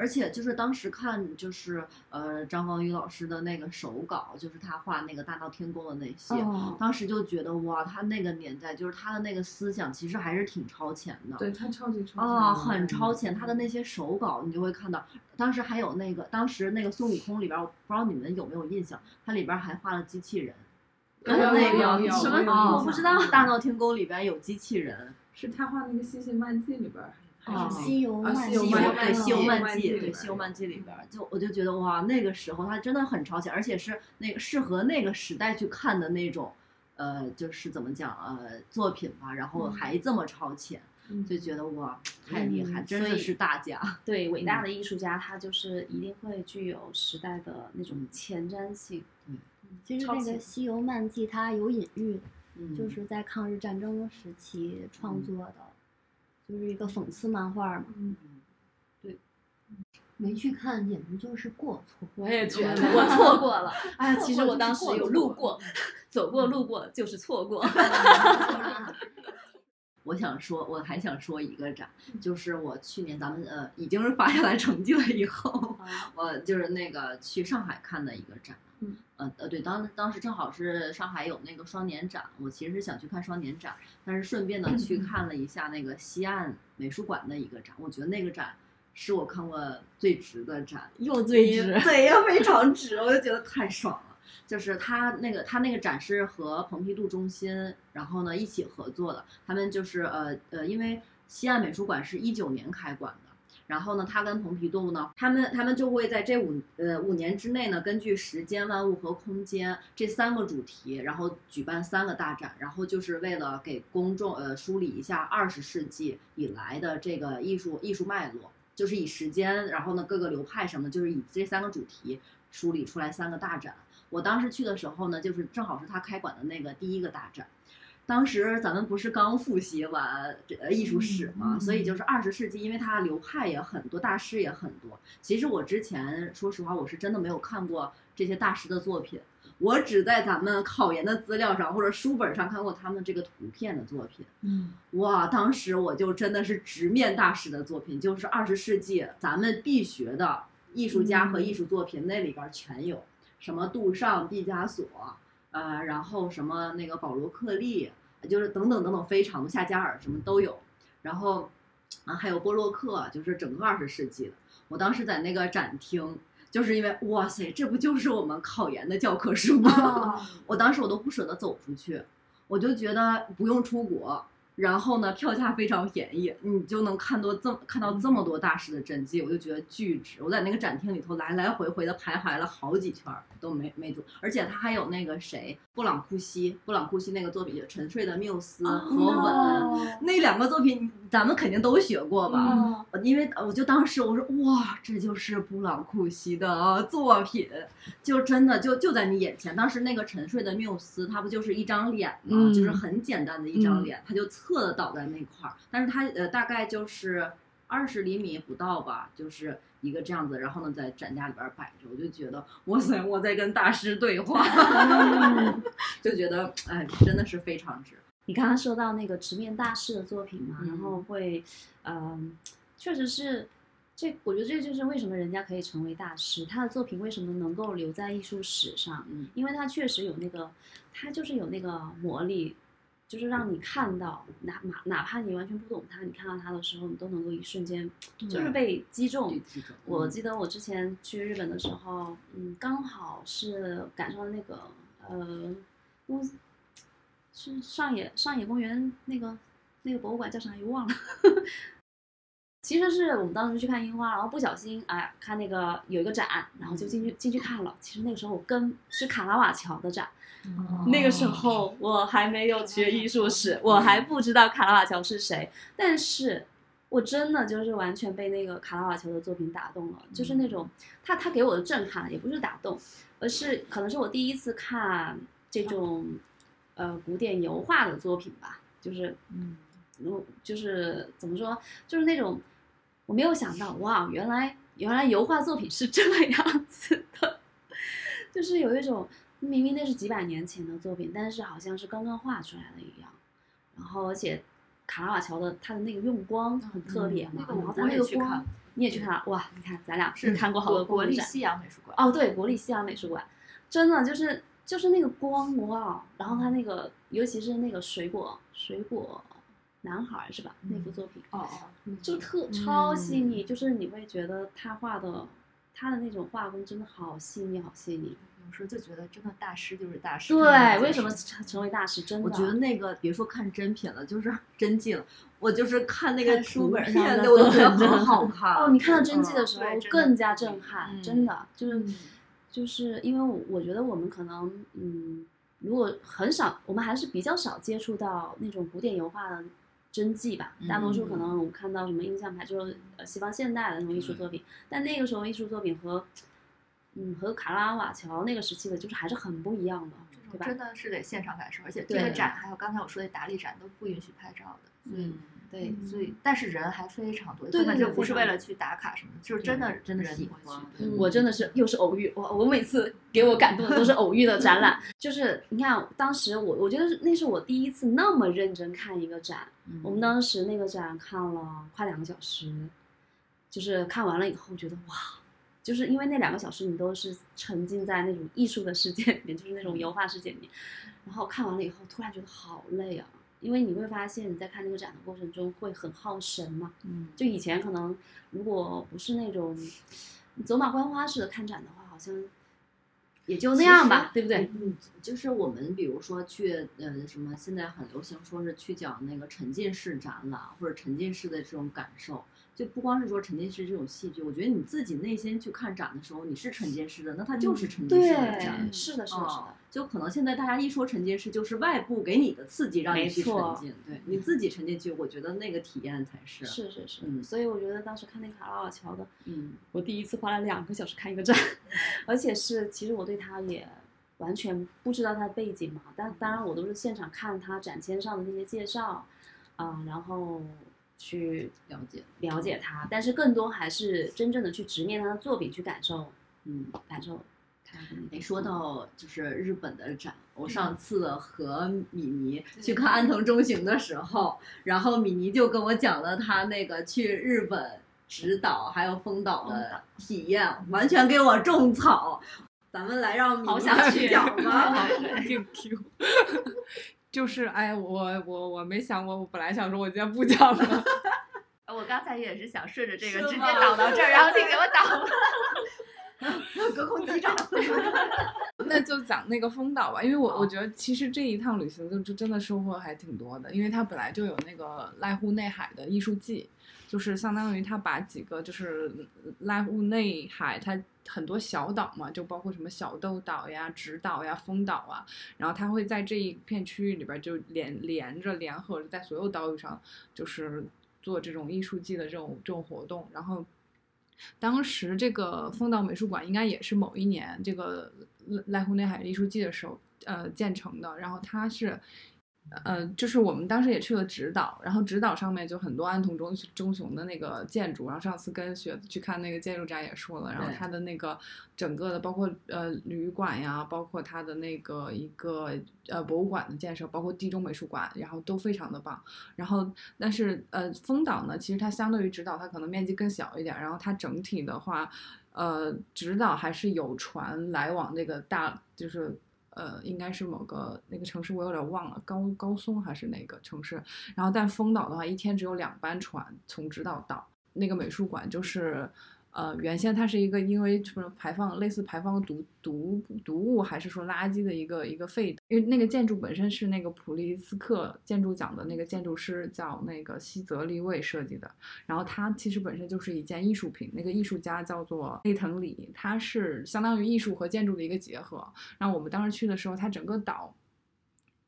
对而且就是当时看，就是呃张光宇老师的那个手稿，就是他画那个大闹天宫的那些，哦当时就觉得哇，他那个年代就是他的那个思想其实还是挺超前的。对他超级超前啊、级很超前，他的那些手稿你就会看到，当时还有那个，当时那个孙悟空里边儿，我不知道你们有没有印象，他里边儿还画了机器人，什么我不知道大闹天宫里边有机器人，是他画那个《西行漫记》里边儿还啊是西游啊漫记西游漫对《西游漫记》对《西游漫记》里边儿，就我就觉得哇，那个时候他真的很超前，而且是那个适合那个时代去看的那种，呃，就是怎么讲呃作品吧，然后还这么超前，嗯就觉得哇太厉害，嗯真的是大家。对伟大的艺术家，他就是一定会具有时代的那种嗯前瞻性。嗯其实那个《西游漫记》它有隐喻，嗯就是在抗日战争时期创作的，就是一个讽刺漫画嘛。嗯，对没去看简直就是过错。我也觉得我错过了。哎，其实我当时有路过，走过路过就是错过。我想说，我还想说一个展，就是我去年咱们呃已经是发下来成绩了以后，我就是那个去上海看的一个展。呃，对，当当时正好是上海有那个双年展，我其实是想去看双年展，但是顺便呢去看了一下那个西岸美术馆的一个展，我觉得那个展是我看过最值的展，又最值对又，非常值，我就觉得太爽了。就是他那个他那个展是和蓬皮杜中心，然后呢一起合作的。他们就是呃呃，因为西岸美术馆是一九年开馆的，然后呢，他跟蓬皮杜呢，他们他们就会在这五呃五年之内呢，根据时间、万物和空间这三个主题，然后举办三个大展，然后就是为了给公众呃梳理一下二十世纪以来的这个艺术艺术脉络，就是以时间，然后呢各个流派什么，就是以这三个主题梳理出来三个大展。我当时去的时候呢，就是正好是他开馆的那个第一个大展。当时咱们不是刚复习完这呃艺术史嘛，所以就是二十世纪，因为它流派也很多，大师也很多。其实我之前说实话，我是真的没有看过这些大师的作品，我只在咱们考研的资料上或者书本上看过他们这个图片的作品。嗯，哇，当时我就真的是直面大师的作品，就是二十世纪咱们必学的艺术家和艺术作品，那里边儿全有，什么杜尚、毕加索，呃，然后什么那个保罗克利，就是等等等等，非常多，夏加尔什么都有，然后啊还有波洛克，就是整个二十世纪的。我当时在那个展厅，就是因为哇塞，这不就是我们考研的教科书吗？哦我当时我都不舍得走出去，我就觉得不用出国，然后呢票价非常便宜，你就能看多这么看到这么多大师的真迹，我就觉得巨值。我在那个展厅里头来来回回的徘徊了好几圈儿都没没走，而且他还有那个谁布朗库西，布朗库西那个作品《沉睡的缪斯》和《吻》哦。那两个作品，咱们肯定都学过吧？嗯呃因为呃我就当时我说哇，这就是布朗库西的作品，就真的就就在你眼前。当时那个沉睡的缪斯，他不就是一张脸吗？嗯就是很简单的一张嗯脸，他就侧的倒在那块儿，但是他呃大概就是二十厘米不到吧，就是一个这样子，然后呢在展架里边摆着，我就觉得哇塞，我在跟大师对话，就觉得哎真的是非常值。你刚刚说到那个直面大师的作品嘛，嗯然后会，嗯、确实是，这我觉得这就是为什么人家可以成为大师，他的作品为什么能够留在艺术史上，嗯。因为他确实有那个，他就是有那个魔力，就是让你看到，哪哪哪怕你完全不懂他，你看到他的时候，你都能够一瞬间就是被击中。我记得我之前去日本的时候，嗯，刚好是赶上那个呃，公司是上野上野公园那个那个博物馆叫啥又忘了。其实是我们当时去看樱花，然后不小心哎看那个有一个展，然后就进去进去看了。其实那个时候我跟是卡拉瓦乔的展，那个时候我还没有学艺术史，我还不知道卡拉瓦乔是谁，但是我真的就是完全被那个卡拉瓦乔的作品打动了，就是那种他他给我的震撼，也不是打动，而是可能是我第一次看这种呃古典油画的作品吧，就是嗯嗯，就是怎么说，就是那种我没有想到，哇，原来原来油画作品是这个样子的，就是有一种明明那是几百年前的作品，但是好像是刚刚画出来的一样。然后而且卡拉瓦乔的他的那个用光很特别嘛，那个然后我也他那个光去看，你也去看了，哇，你看咱俩是看过好多国国立展西洋美术馆。哦，对，国立西洋美术馆，真的就是就是那个光哇，然后他那个尤其是那个水果水果男孩儿是吧？那幅作品哦哦，就特超细腻，就是你会觉得他画的他的那种画工真的好细腻，好细腻。有时候就觉得真的大师就是大师。对，为什么成成为大师？真的，我觉得那个别说看真品了，就是 真迹了。我就是看那个看书图本上的，我都觉得都很很好看。哦，你看到真迹的时候更加震撼，嗯真的就是嗯就是因为我我觉得我们可能嗯，如果很少，我们还是比较少接触到那种古典油画的真迹吧。大多数可能我们看到什么印象派，就是呃西方现代的那种艺术作品，但那个时候艺术作品和嗯和卡拉瓦乔那个时期的，就是还是很不一样的，对吧？真的是得现场感受，而且这个展还有刚才我说的达利展都不允许拍照的，所以嗯对，嗯所以但是人还非常多，对根本就不是为了去打卡什么，就是真的真的喜欢我真的是又是偶遇，我我每次给我感动的都是偶遇的展览，就是你看当时我我觉得那是我第一次那么认真看一个展，嗯。我们当时那个展看了快两个小时，就是看完了以后觉得哇，就是因为那两个小时你都是沉浸在那种艺术的世界里面，就是那种油画世界里面，然后看完了以后突然觉得好累啊，因为你会发现你在看那个展的过程中会很耗神嘛，嗯就以前可能如果不是那种走马观花式的看展的话，好像也就那样吧，对不对？嗯，就是我们比如说去呃什么，现在很流行说是去讲那个沉浸式展览或者沉浸式的这种感受，就不光是说沉浸式这种戏剧，我觉得你自己内心去看展的时候，你是沉浸式的，那它就是沉浸式的展。对，是的，是的，是哦的。就可能现在大家一说沉浸式，就是外部给你的刺激让你去沉浸，对你自己沉浸去，我觉得那个体验才是。是是是，嗯所以我觉得当时看那个卡拉瓦乔的，嗯我第一次花了两个小时看一个展，而且是其实我对他也完全不知道他的背景嘛，但当然我都是现场看他展签上的那些介绍，啊、然后去了解，了解他，但是更多还是真正的去直面他的作品，去感受嗯。感受哎，个说到就是日本的展，我上嗯次和米妮去看安藤忠雄的时候，然后米妮就跟我讲了他那个去日本指导还有风岛的体验，完全给我种草。咱们来让米妮好想去来讲吧。Q Q，就是哎，我我我没想过，我本来想说我今天不讲了，呃我刚才也是想顺着这个直接导到这儿，然后你给我导了。隔空击掌。那就讲那个风岛吧，因为我我觉得其实这一趟旅行就就真的收获还挺多的，因为它本来就有那个濑户内海的艺术季，就是相当于它把几个就是濑户内海它很多小岛嘛，就包括什么小豆岛呀、直岛呀、风岛啊，然后它会在这一片区域里边就连连着联合着在所有岛屿上就是做这种艺术季的这种这种活动，然后。当时这个风道美术馆应该也是某一年这个来来湖内海艺术季的时候，呃建成的。然后它是，呃，就是我们当时也去了直岛，然后直岛上面就很多安藤忠忠雄的那个建筑。然后上次跟雪子去看那个建筑展也说了，然后对它的那个整个的包括呃旅馆呀，包括它的那个一个呃博物馆的建设，包括地中美术馆，然后都非常的棒。然后，但是呃，丰岛呢，其实它相对于直岛，它可能面积更小一点，然后它整体的话，呃，直岛还是有船来往那个大，就是呃，应该是某个那个城市，我有点忘了，高高松还是哪个城市。然后，但丰岛的话，一天只有两班船从直到岛那个美术馆，就是。呃，原先它是一个因为什么排放类似排放毒毒毒物还是说垃圾的一个一个废，因为那个建筑本身是那个普利斯克建筑奖的那个建筑师叫那个西泽立卫设计的，然后它其实本身就是一件艺术品，那个艺术家叫做内藤里，他是相当于艺术和建筑的一个结合。然后我们当时去的时候，它整个岛，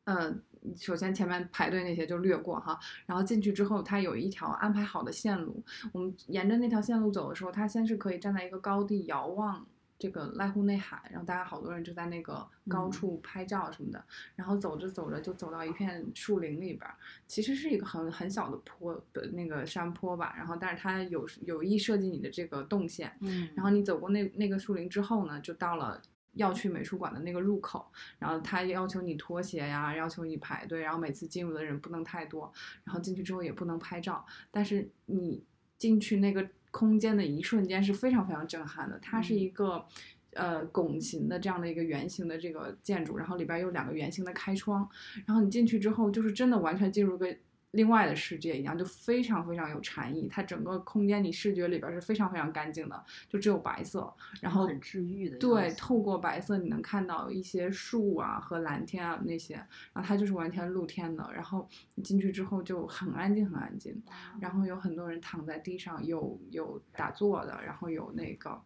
呃，首先前面排队那些就略过哈，然后进去之后，它有一条安排好的线路，我们沿着那条线路走的时候，它先是可以站在一个高地遥望。这个濑户内海，然后大家好多人就在那个高处拍照什么的，然后走着走着就走到一片树林里边儿，其实是一个很很小的坡的那个山坡吧，然后但是它有有意设计你的这个动线，嗯。然后你走过那那个树林之后呢，就到了要去美术馆的那个入口，然后他要求你脱鞋呀，要求你排队，然后每次进入的人不能太多，然后进去之后也不能拍照，但是你进去那个空间的一瞬间是非常非常震撼的，它是一个。呃，拱形的这样的一个圆形的这个建筑，然后里边有两个圆形的开窗，然后你进去之后，就是真的完全进入一个另外的世界一样，就非常非常有禅意。它整个空间你视觉里边是非常非常干净的，就只有白色，然后很治愈的。对，透过白色你能看到一些树啊和蓝天啊那些，然后它就是完全露天的。然后你进去之后就很安静，很安静。然后有很多人躺在地上，有有打坐的，然后有那个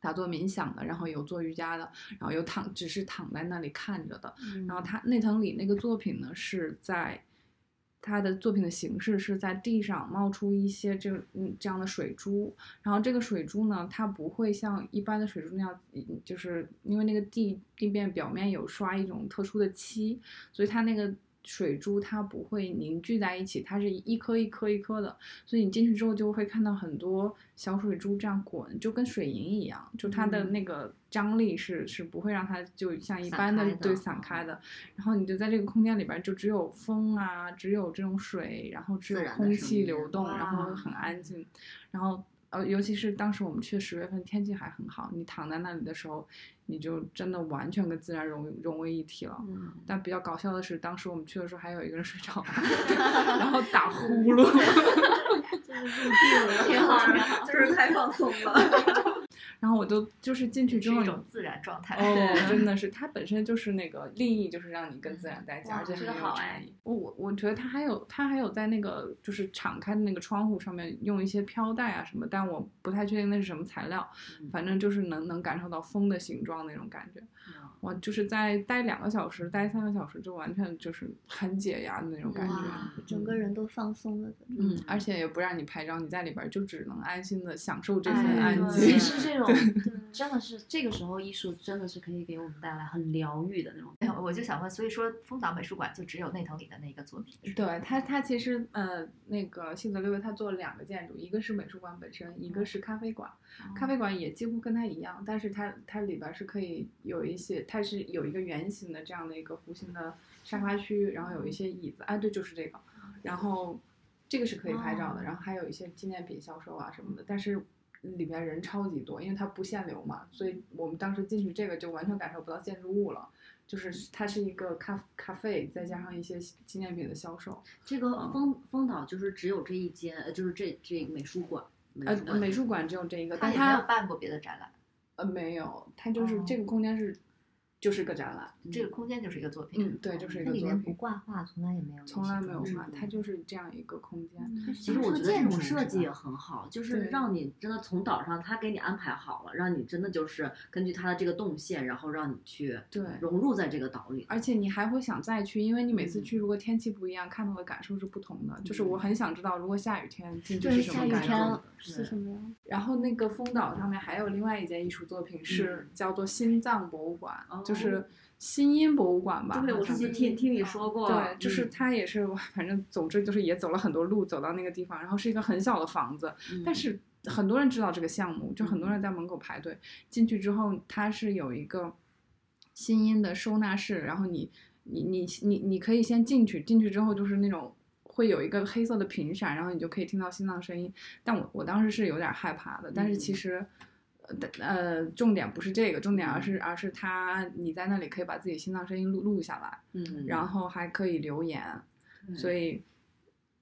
打坐冥想的，然后有做瑜伽的，然后有躺只是躺在那里看着的。然后他内藤里那个作品呢是在。他的作品的形式是在地上冒出一些这嗯这样的水珠，然后这个水珠呢，它不会像一般的水珠那样，就是因为那个地地面表面有刷一种特殊的漆，所以它那个水珠它不会凝聚在一起，它是一颗一颗一颗的，所以你进去之后就会看到很多小水珠这样滚，就跟水银一样，就它的嗯那个张力是是不会让它就像一般的对散开的。然后你就在这个空间里边儿，就只有风啊，只有这种水，然后只有空气流动，然后很安静。然后呃，尤其是当时我们去十月份，天气还很好，你躺在那里的时候，你就真的完全跟自然融融为一体了。嗯，但比较搞笑的是，当时我们去的时候，还有一个人睡着了，然后打呼噜。就是入定了挺好。就是太放松了。然后我就就是进去之后你，是一种自然状态。哦，真的是，它本身就是那个利益，就是让你跟自然在一起，哇而且很这个好哎有差异。我我我觉得它还有它还有在那个就是敞开的那个窗户上面用一些飘带啊什么，但我不太确定那是什么材料，嗯反正就是能能感受到风的形状那种感觉。我就是在待两个小时，待三个小时，就完全就是很解压的那种感觉。整个人都放松了的。嗯，而且也不让你拍照，你在里边儿就只能安心的享受这份哎安静。其实这种 真的是这个时候艺术真的是可以给我们带来很疗愈的那种。哎 我就想问，所以说丰岛美术馆就只有内藤里的那个作品？对他，他其实呃，那个幸泽六月他做了两个建筑，一个是美术馆本身，一个是咖啡馆。咖啡馆也几乎跟它一样，但是它它里边儿是可以有一些，它是有一个圆形的这样的一个弧形的沙发区，然后有一些椅子，哎，对，就是这个，然后这个是可以拍照的，然后还有一些纪念品销售啊什么的，但是里面人超级多，因为它不限流嘛，所以我们当时进去这个就完全感受不到建筑物了。就是它是一个咖咖啡，再加上一些纪念品的销售。这个丰丰岛就是只有这一间，呃就是这这美术馆。呃，美术馆只有这一个，但他也没有它办过别的展览，呃没有，它就是哦这个空间是就是个展览。这个空间就是一个作品。嗯，对，就是一它里面不个作品，挂画，从来也没有从来没有画，它就是这样一个空间。其实我觉得这种设计也也很好，就是让你真的从岛上，他给你安排好了，让你真的就是根据他的这个动线，然后让你去对融入在这个岛里。而且你还会想再去，因为你每次嗯去，如果天气不一样，看到的感受是不同的。就是嗯我很想知道，如果下雨天进去，是什下雨么感受。天是什么样？然后那个风岛上面还有另外一件艺术作品，是叫做心脏博物馆，就是新音博物馆吧。对，我好像是是听听你说过，对，就是嗯它也是，反正总之就是也走了很多路，走到那个地方，然后是一个很小的房子，嗯但是很多人知道这个项目，就很多人在门口排队。进去之后，它是有一个新音的收纳室，然后你你你你你可以先进去，进去之后就是那种会有一个黑色的屏闪，然后你就可以听到心脏声音。但我我当时是有点害怕的，但是其嗯实。呃呃，重点不是这个，重点而是而是它，你在那里可以把自己心脏声音录录下来，嗯，然后还可以留言，对所以，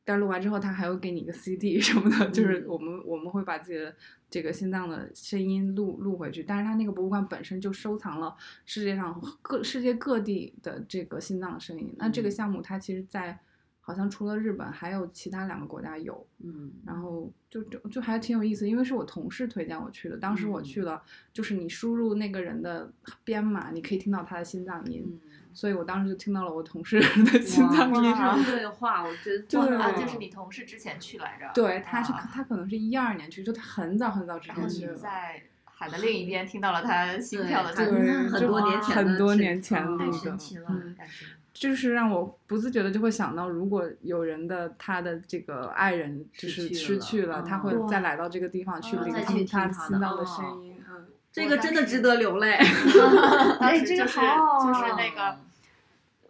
但录完之后，他还会给你一个 CD 什么的，就是嗯。我们我们会把自己的这个心脏的声音录录回去。但是他那个博物馆本身就收藏了世界上各世界各地的这个心脏的声音。那这个嗯。项目它其实在好像除了日本，还有其他两个国家有。嗯，然后就就就还挺有意思，因为是我同事推荐我去的。当时我嗯去了，就是你输入那个人的编码，你可以听到他的心脏音。嗯所以我当时就听到了我同事 的心脏音。对话，我觉得对啊，就是你同事之前去来着。对，他是啊他可能是一二年去，就他很早很早之然后你前去了。在海的另一边听到了他心跳的对声音。很多年前的很多年前的太神，奇了，嗯感觉。就是让我不自觉的就会想到，如果有人的他的这个爱人就是失去了他会嗯再来到这个地方去聆听他听到的心脏的哦声音，嗯，这个真的值得 流泪。当哎这个时就是好就是那个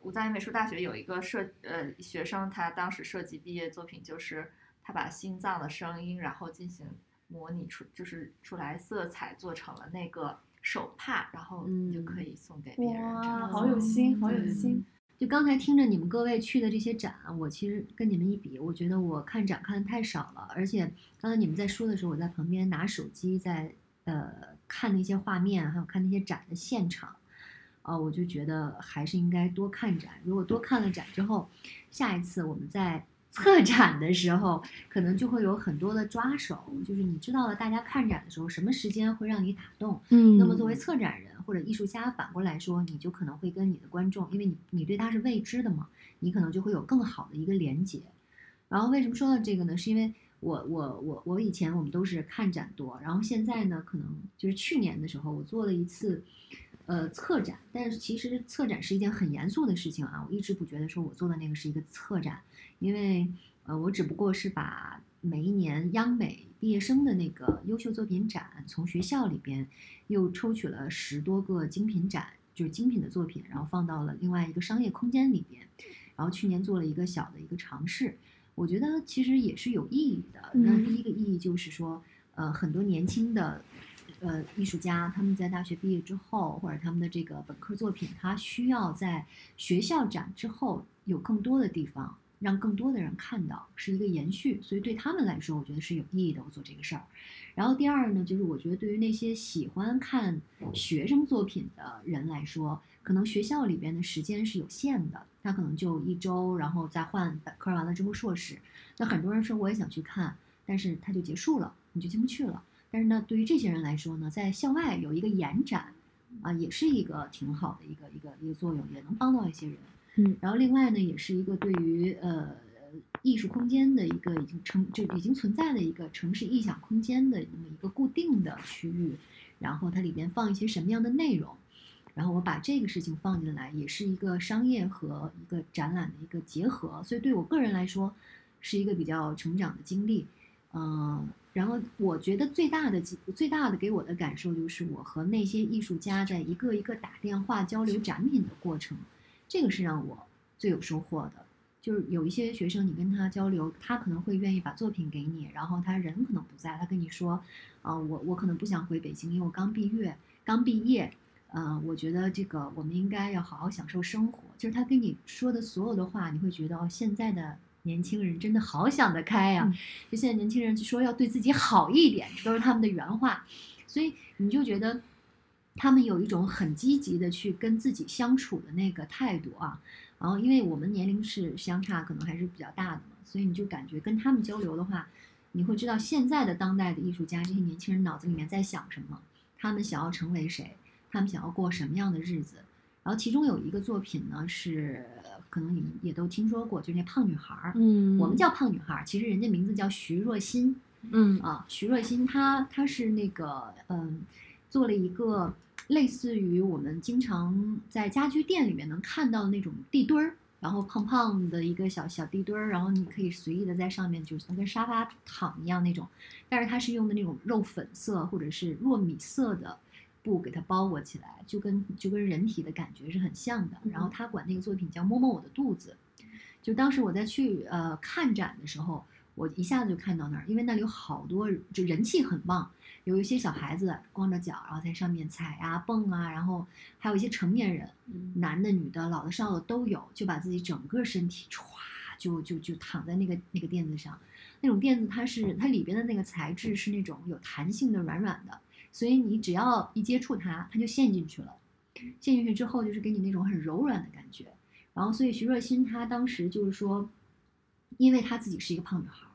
武藏野美术大学有一个设呃学生，他当时设计毕业作品就是他把心脏的声音，然后进行模拟出，就是出来色彩做成了那个手帕，然后你就可以送给别人。哇，好有心，好有嗯心。就刚才听着你们各位去的这些展，我其实跟你们一比，我觉得我看展看的太少了。而且刚才你们在说的时候，我在旁边拿手机在呃看那些画面，还有看那些展的现场，啊、我就觉得还是应该多看展。如果多看了展之后，下一次我们在 策展的时候，可能就会有很多的抓手，就是你知道了大家看展的时候什么时间会让你打动，嗯那么作为策展人或者艺术家，反过来说，你就可能会跟你的观众，因为你你对他是未知的嘛，你可能就会有更好的一个连接。然后为什么说到这个呢？是因为我我我我以前我们都是看展多，然后现在呢，可能就是去年的时候，我做了一次呃策展，但是其实策展是一件很严肃的事情啊。我一直不觉得说我做的那个是一个策展，因为呃我只不过是把每一年央美毕业生的那个优秀作品展，从学校里边又抽取了十多个精品展，就是精品的作品，然后放到了另外一个商业空间里边。然后去年做了一个小的一个尝试，我觉得其实也是有意义的。那嗯第一个意义就是说，呃，很多年轻的呃艺术家，他们在大学毕业之后，或者他们的这个本科作品，他需要在学校展之后有更多的地方。让更多的人看到是一个延续，所以对他们来说，我觉得是有意义的。我做这个事儿，然后第二呢，就是我觉得对于那些喜欢看学生作品的人来说，可能学校里边的时间是有限的，他可能就一周，然后再换本科完了之后硕士。那很多人说我也想去看，但是它就结束了，你就进不去了。但是呢，对于这些人来说呢，在校外有一个延展，啊，也是一个挺好的一个一个一个作用，也能帮到一些人。嗯，然后另外呢，也是一个对于呃艺术空间的一个已经成就已经存在的一个城市臆想空间的那么一个固定的区域，然后它里边放一些什么样的内容，然后我把这个事情放进来，也是一个商业和一个展览的一个结合，所以对我个人来说是一个比较成长的经历。嗯，然后我觉得最大的最大的给我的感受就是我和那些艺术家在一个一个打电话交流展品的过程，这个是让我最有收获的。就是有一些学生，你跟他交流，他可能会愿意把作品给你，然后他人可能不在，他跟你说，啊、我我可能不想回北京，因为我刚毕业，刚毕业，呃，我觉得这个我们应该要好好享受生活。就是他跟你说的所有的话，你会觉得哦，现在的年轻人真的好想得开呀、就现在年轻人就说要对自己好一点，这都是他们的原话，所以你就觉得他们有一种很积极的去跟自己相处的那个态度啊。然后，因为我们年龄是相差可能还是比较大的嘛，所以你就感觉跟他们交流的话，你会知道现在的当代的艺术家这些年轻人脑子里面在想什么，他们想要成为谁，他们想要过什么样的日子。然后其中有一个作品呢，是可能你们也都听说过，就是那胖女孩儿。嗯我们叫胖女孩儿，其实人家名字叫徐若欣。嗯啊，徐若欣她她是那个嗯，做了一个类似于我们经常在家居店里面能看到的那种地墩儿，然后胖胖的一个小小地墩儿，然后你可以随意的在上面就是跟沙发躺一样那种，但是它是用的那种肉粉色或者是糯米色的布给它包裹起来，就跟就跟人体的感觉是很像的。然后他管那个作品叫摸摸我的肚子，就当时我在去呃看展的时候。我一下子就看到那儿，因为那里有好多就人气很旺，有一些小孩子光着脚，然后在上面踩啊蹦啊，然后还有一些成年人，男的、女的、老的、少的都有，就把自己整个身体歘就就就躺在那个那个垫子上，那种垫子它是它里边的那个材质是那种有弹性的软软的，所以你只要一接触它，它就陷进去了，陷进去之后就是给你那种很柔软的感觉。然后，所以徐若欣她当时就是说，因为她自己是一个胖女孩。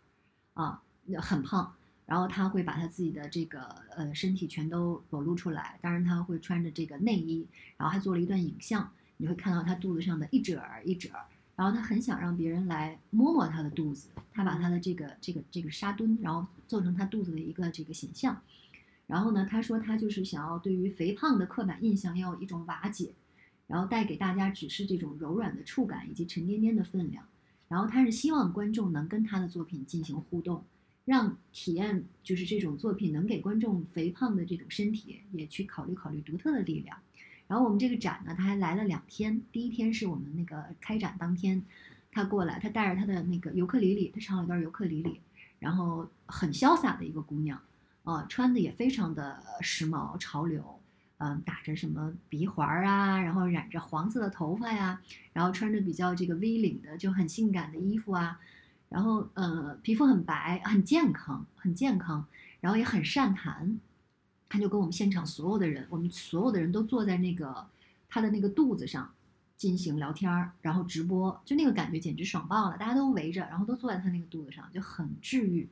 啊，很胖，然后他会把他自己的这个呃身体全都裸露出来，当然他会穿着这个内衣，然后还做了一段影像，你会看到他肚子上的一褶儿一褶儿，然后他很想让别人来摸摸他的肚子，他把他的这个这个这个沙墩，然后做成他肚子的一个这个显像，然后呢，他说他就是想要对于肥胖的刻板印象要有一种瓦解，然后带给大家只是这种柔软的触感以及沉甸甸的分量。然后他是希望观众能跟他的作品进行互动，让体验就是这种作品能给观众肥胖的这种身体也去考虑考虑独特的力量。然后我们这个展呢，他还来了两天，第一天是我们那个开展当天，他过来，他带着他的那个尤克里里，他唱了一段尤克里里，然后很潇洒的一个姑娘，啊、穿的也非常的时髦潮流。嗯，打着什么鼻环儿啊，然后染着黄色的头发呀，然后穿着比较这个 V 领的就很性感的衣服啊，然后呃皮肤很白，很健康，很健康，然后也很善谈。他就跟我们现场所有的人，我们所有的人都坐在那个他的那个肚子上进行聊天儿，然后直播，就那个感觉简直爽爆了，大家都围着，然后都坐在他那个肚子上，就很治愈。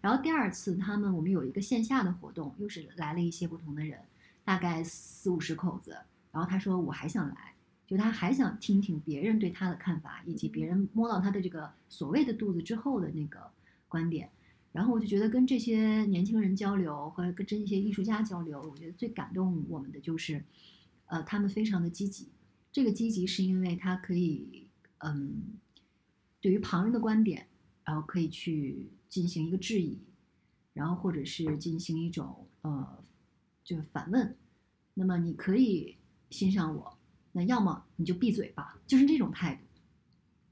然后第二次他们我们有一个线下的活动，又是来了一些不同的人。大概四五十口子，然后他说我还想来，就他还想听听别人对他的看法，以及别人摸到他的这个所谓的肚子之后的那个观点。然后我就觉得跟这些年轻人交流和跟这些艺术家交流，我觉得最感动我们的就是，呃，他们非常的积极。这个积极是因为他可以，嗯，对于旁人的观点，然后可以去进行一个质疑，然后或者是进行一种呃，就是反问。那么你可以欣赏我，那要么你就闭嘴吧，就是这种态度。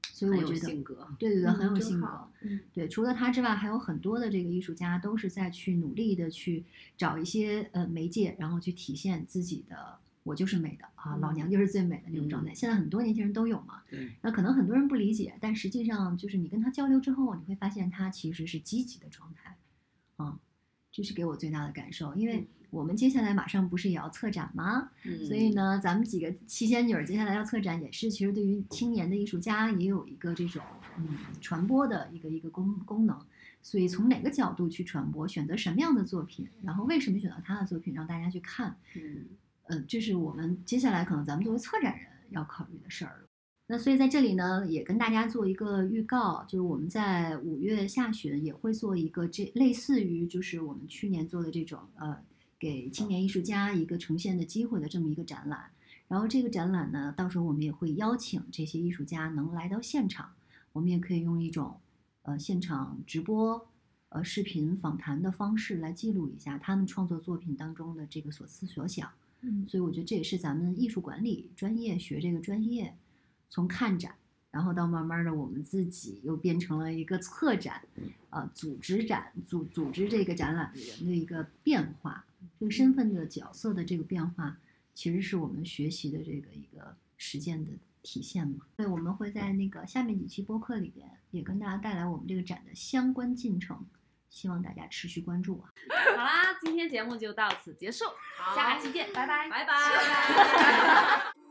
所以我觉得，性格对对对，嗯很有性格。嗯对，除了他之外，还有很多的这个艺术家都是在去努力的去找一些呃媒介，然后去体现自己的“我就是美的啊，老娘就是最美的”那种状态。嗯现在很多年轻人都有嘛，对那可能很多人不理解，但实际上就是你跟他交流之后，你会发现他其实是积极的状态，啊，这是给我最大的感受。因为我们接下来马上不是也要策展吗？嗯所以呢，咱们几个七仙女儿接下来要策展，也是其实对于青年的艺术家也有一个这种嗯传播的一个一个功功能。所以从哪个角度去传播，选择什么样的作品，然后为什么选择他的作品，让大家去看，嗯呃，这是我们接下来可能咱们作为策展人要考虑的事儿了。那所以在这里呢，也跟大家做一个预告，就是我们在五月下旬也会做一个这类似于就是我们去年做的这种呃，给青年艺术家一个呈现的机会的这么一个展览。然后这个展览呢，到时候我们也会邀请这些艺术家能来到现场，我们也可以用一种呃现场直播、呃视频访谈的方式来记录一下他们创作作品当中的这个所思所想。嗯所以我觉得这也是咱们艺术管理专业学这个专业，从看展，然后到慢慢的我们自己又变成了一个策展，呃，组织展组组织这个展览的人的一个变化，这个身份的角色的这个变化，其实是我们学习的这个一个实践的体现嘛。所以我们会在那个下面几期播客里边，也跟大家带来我们这个展的相关进程，希望大家持续关注啊。好啦，今天节目就到此结束，下期见，拜拜，拜拜。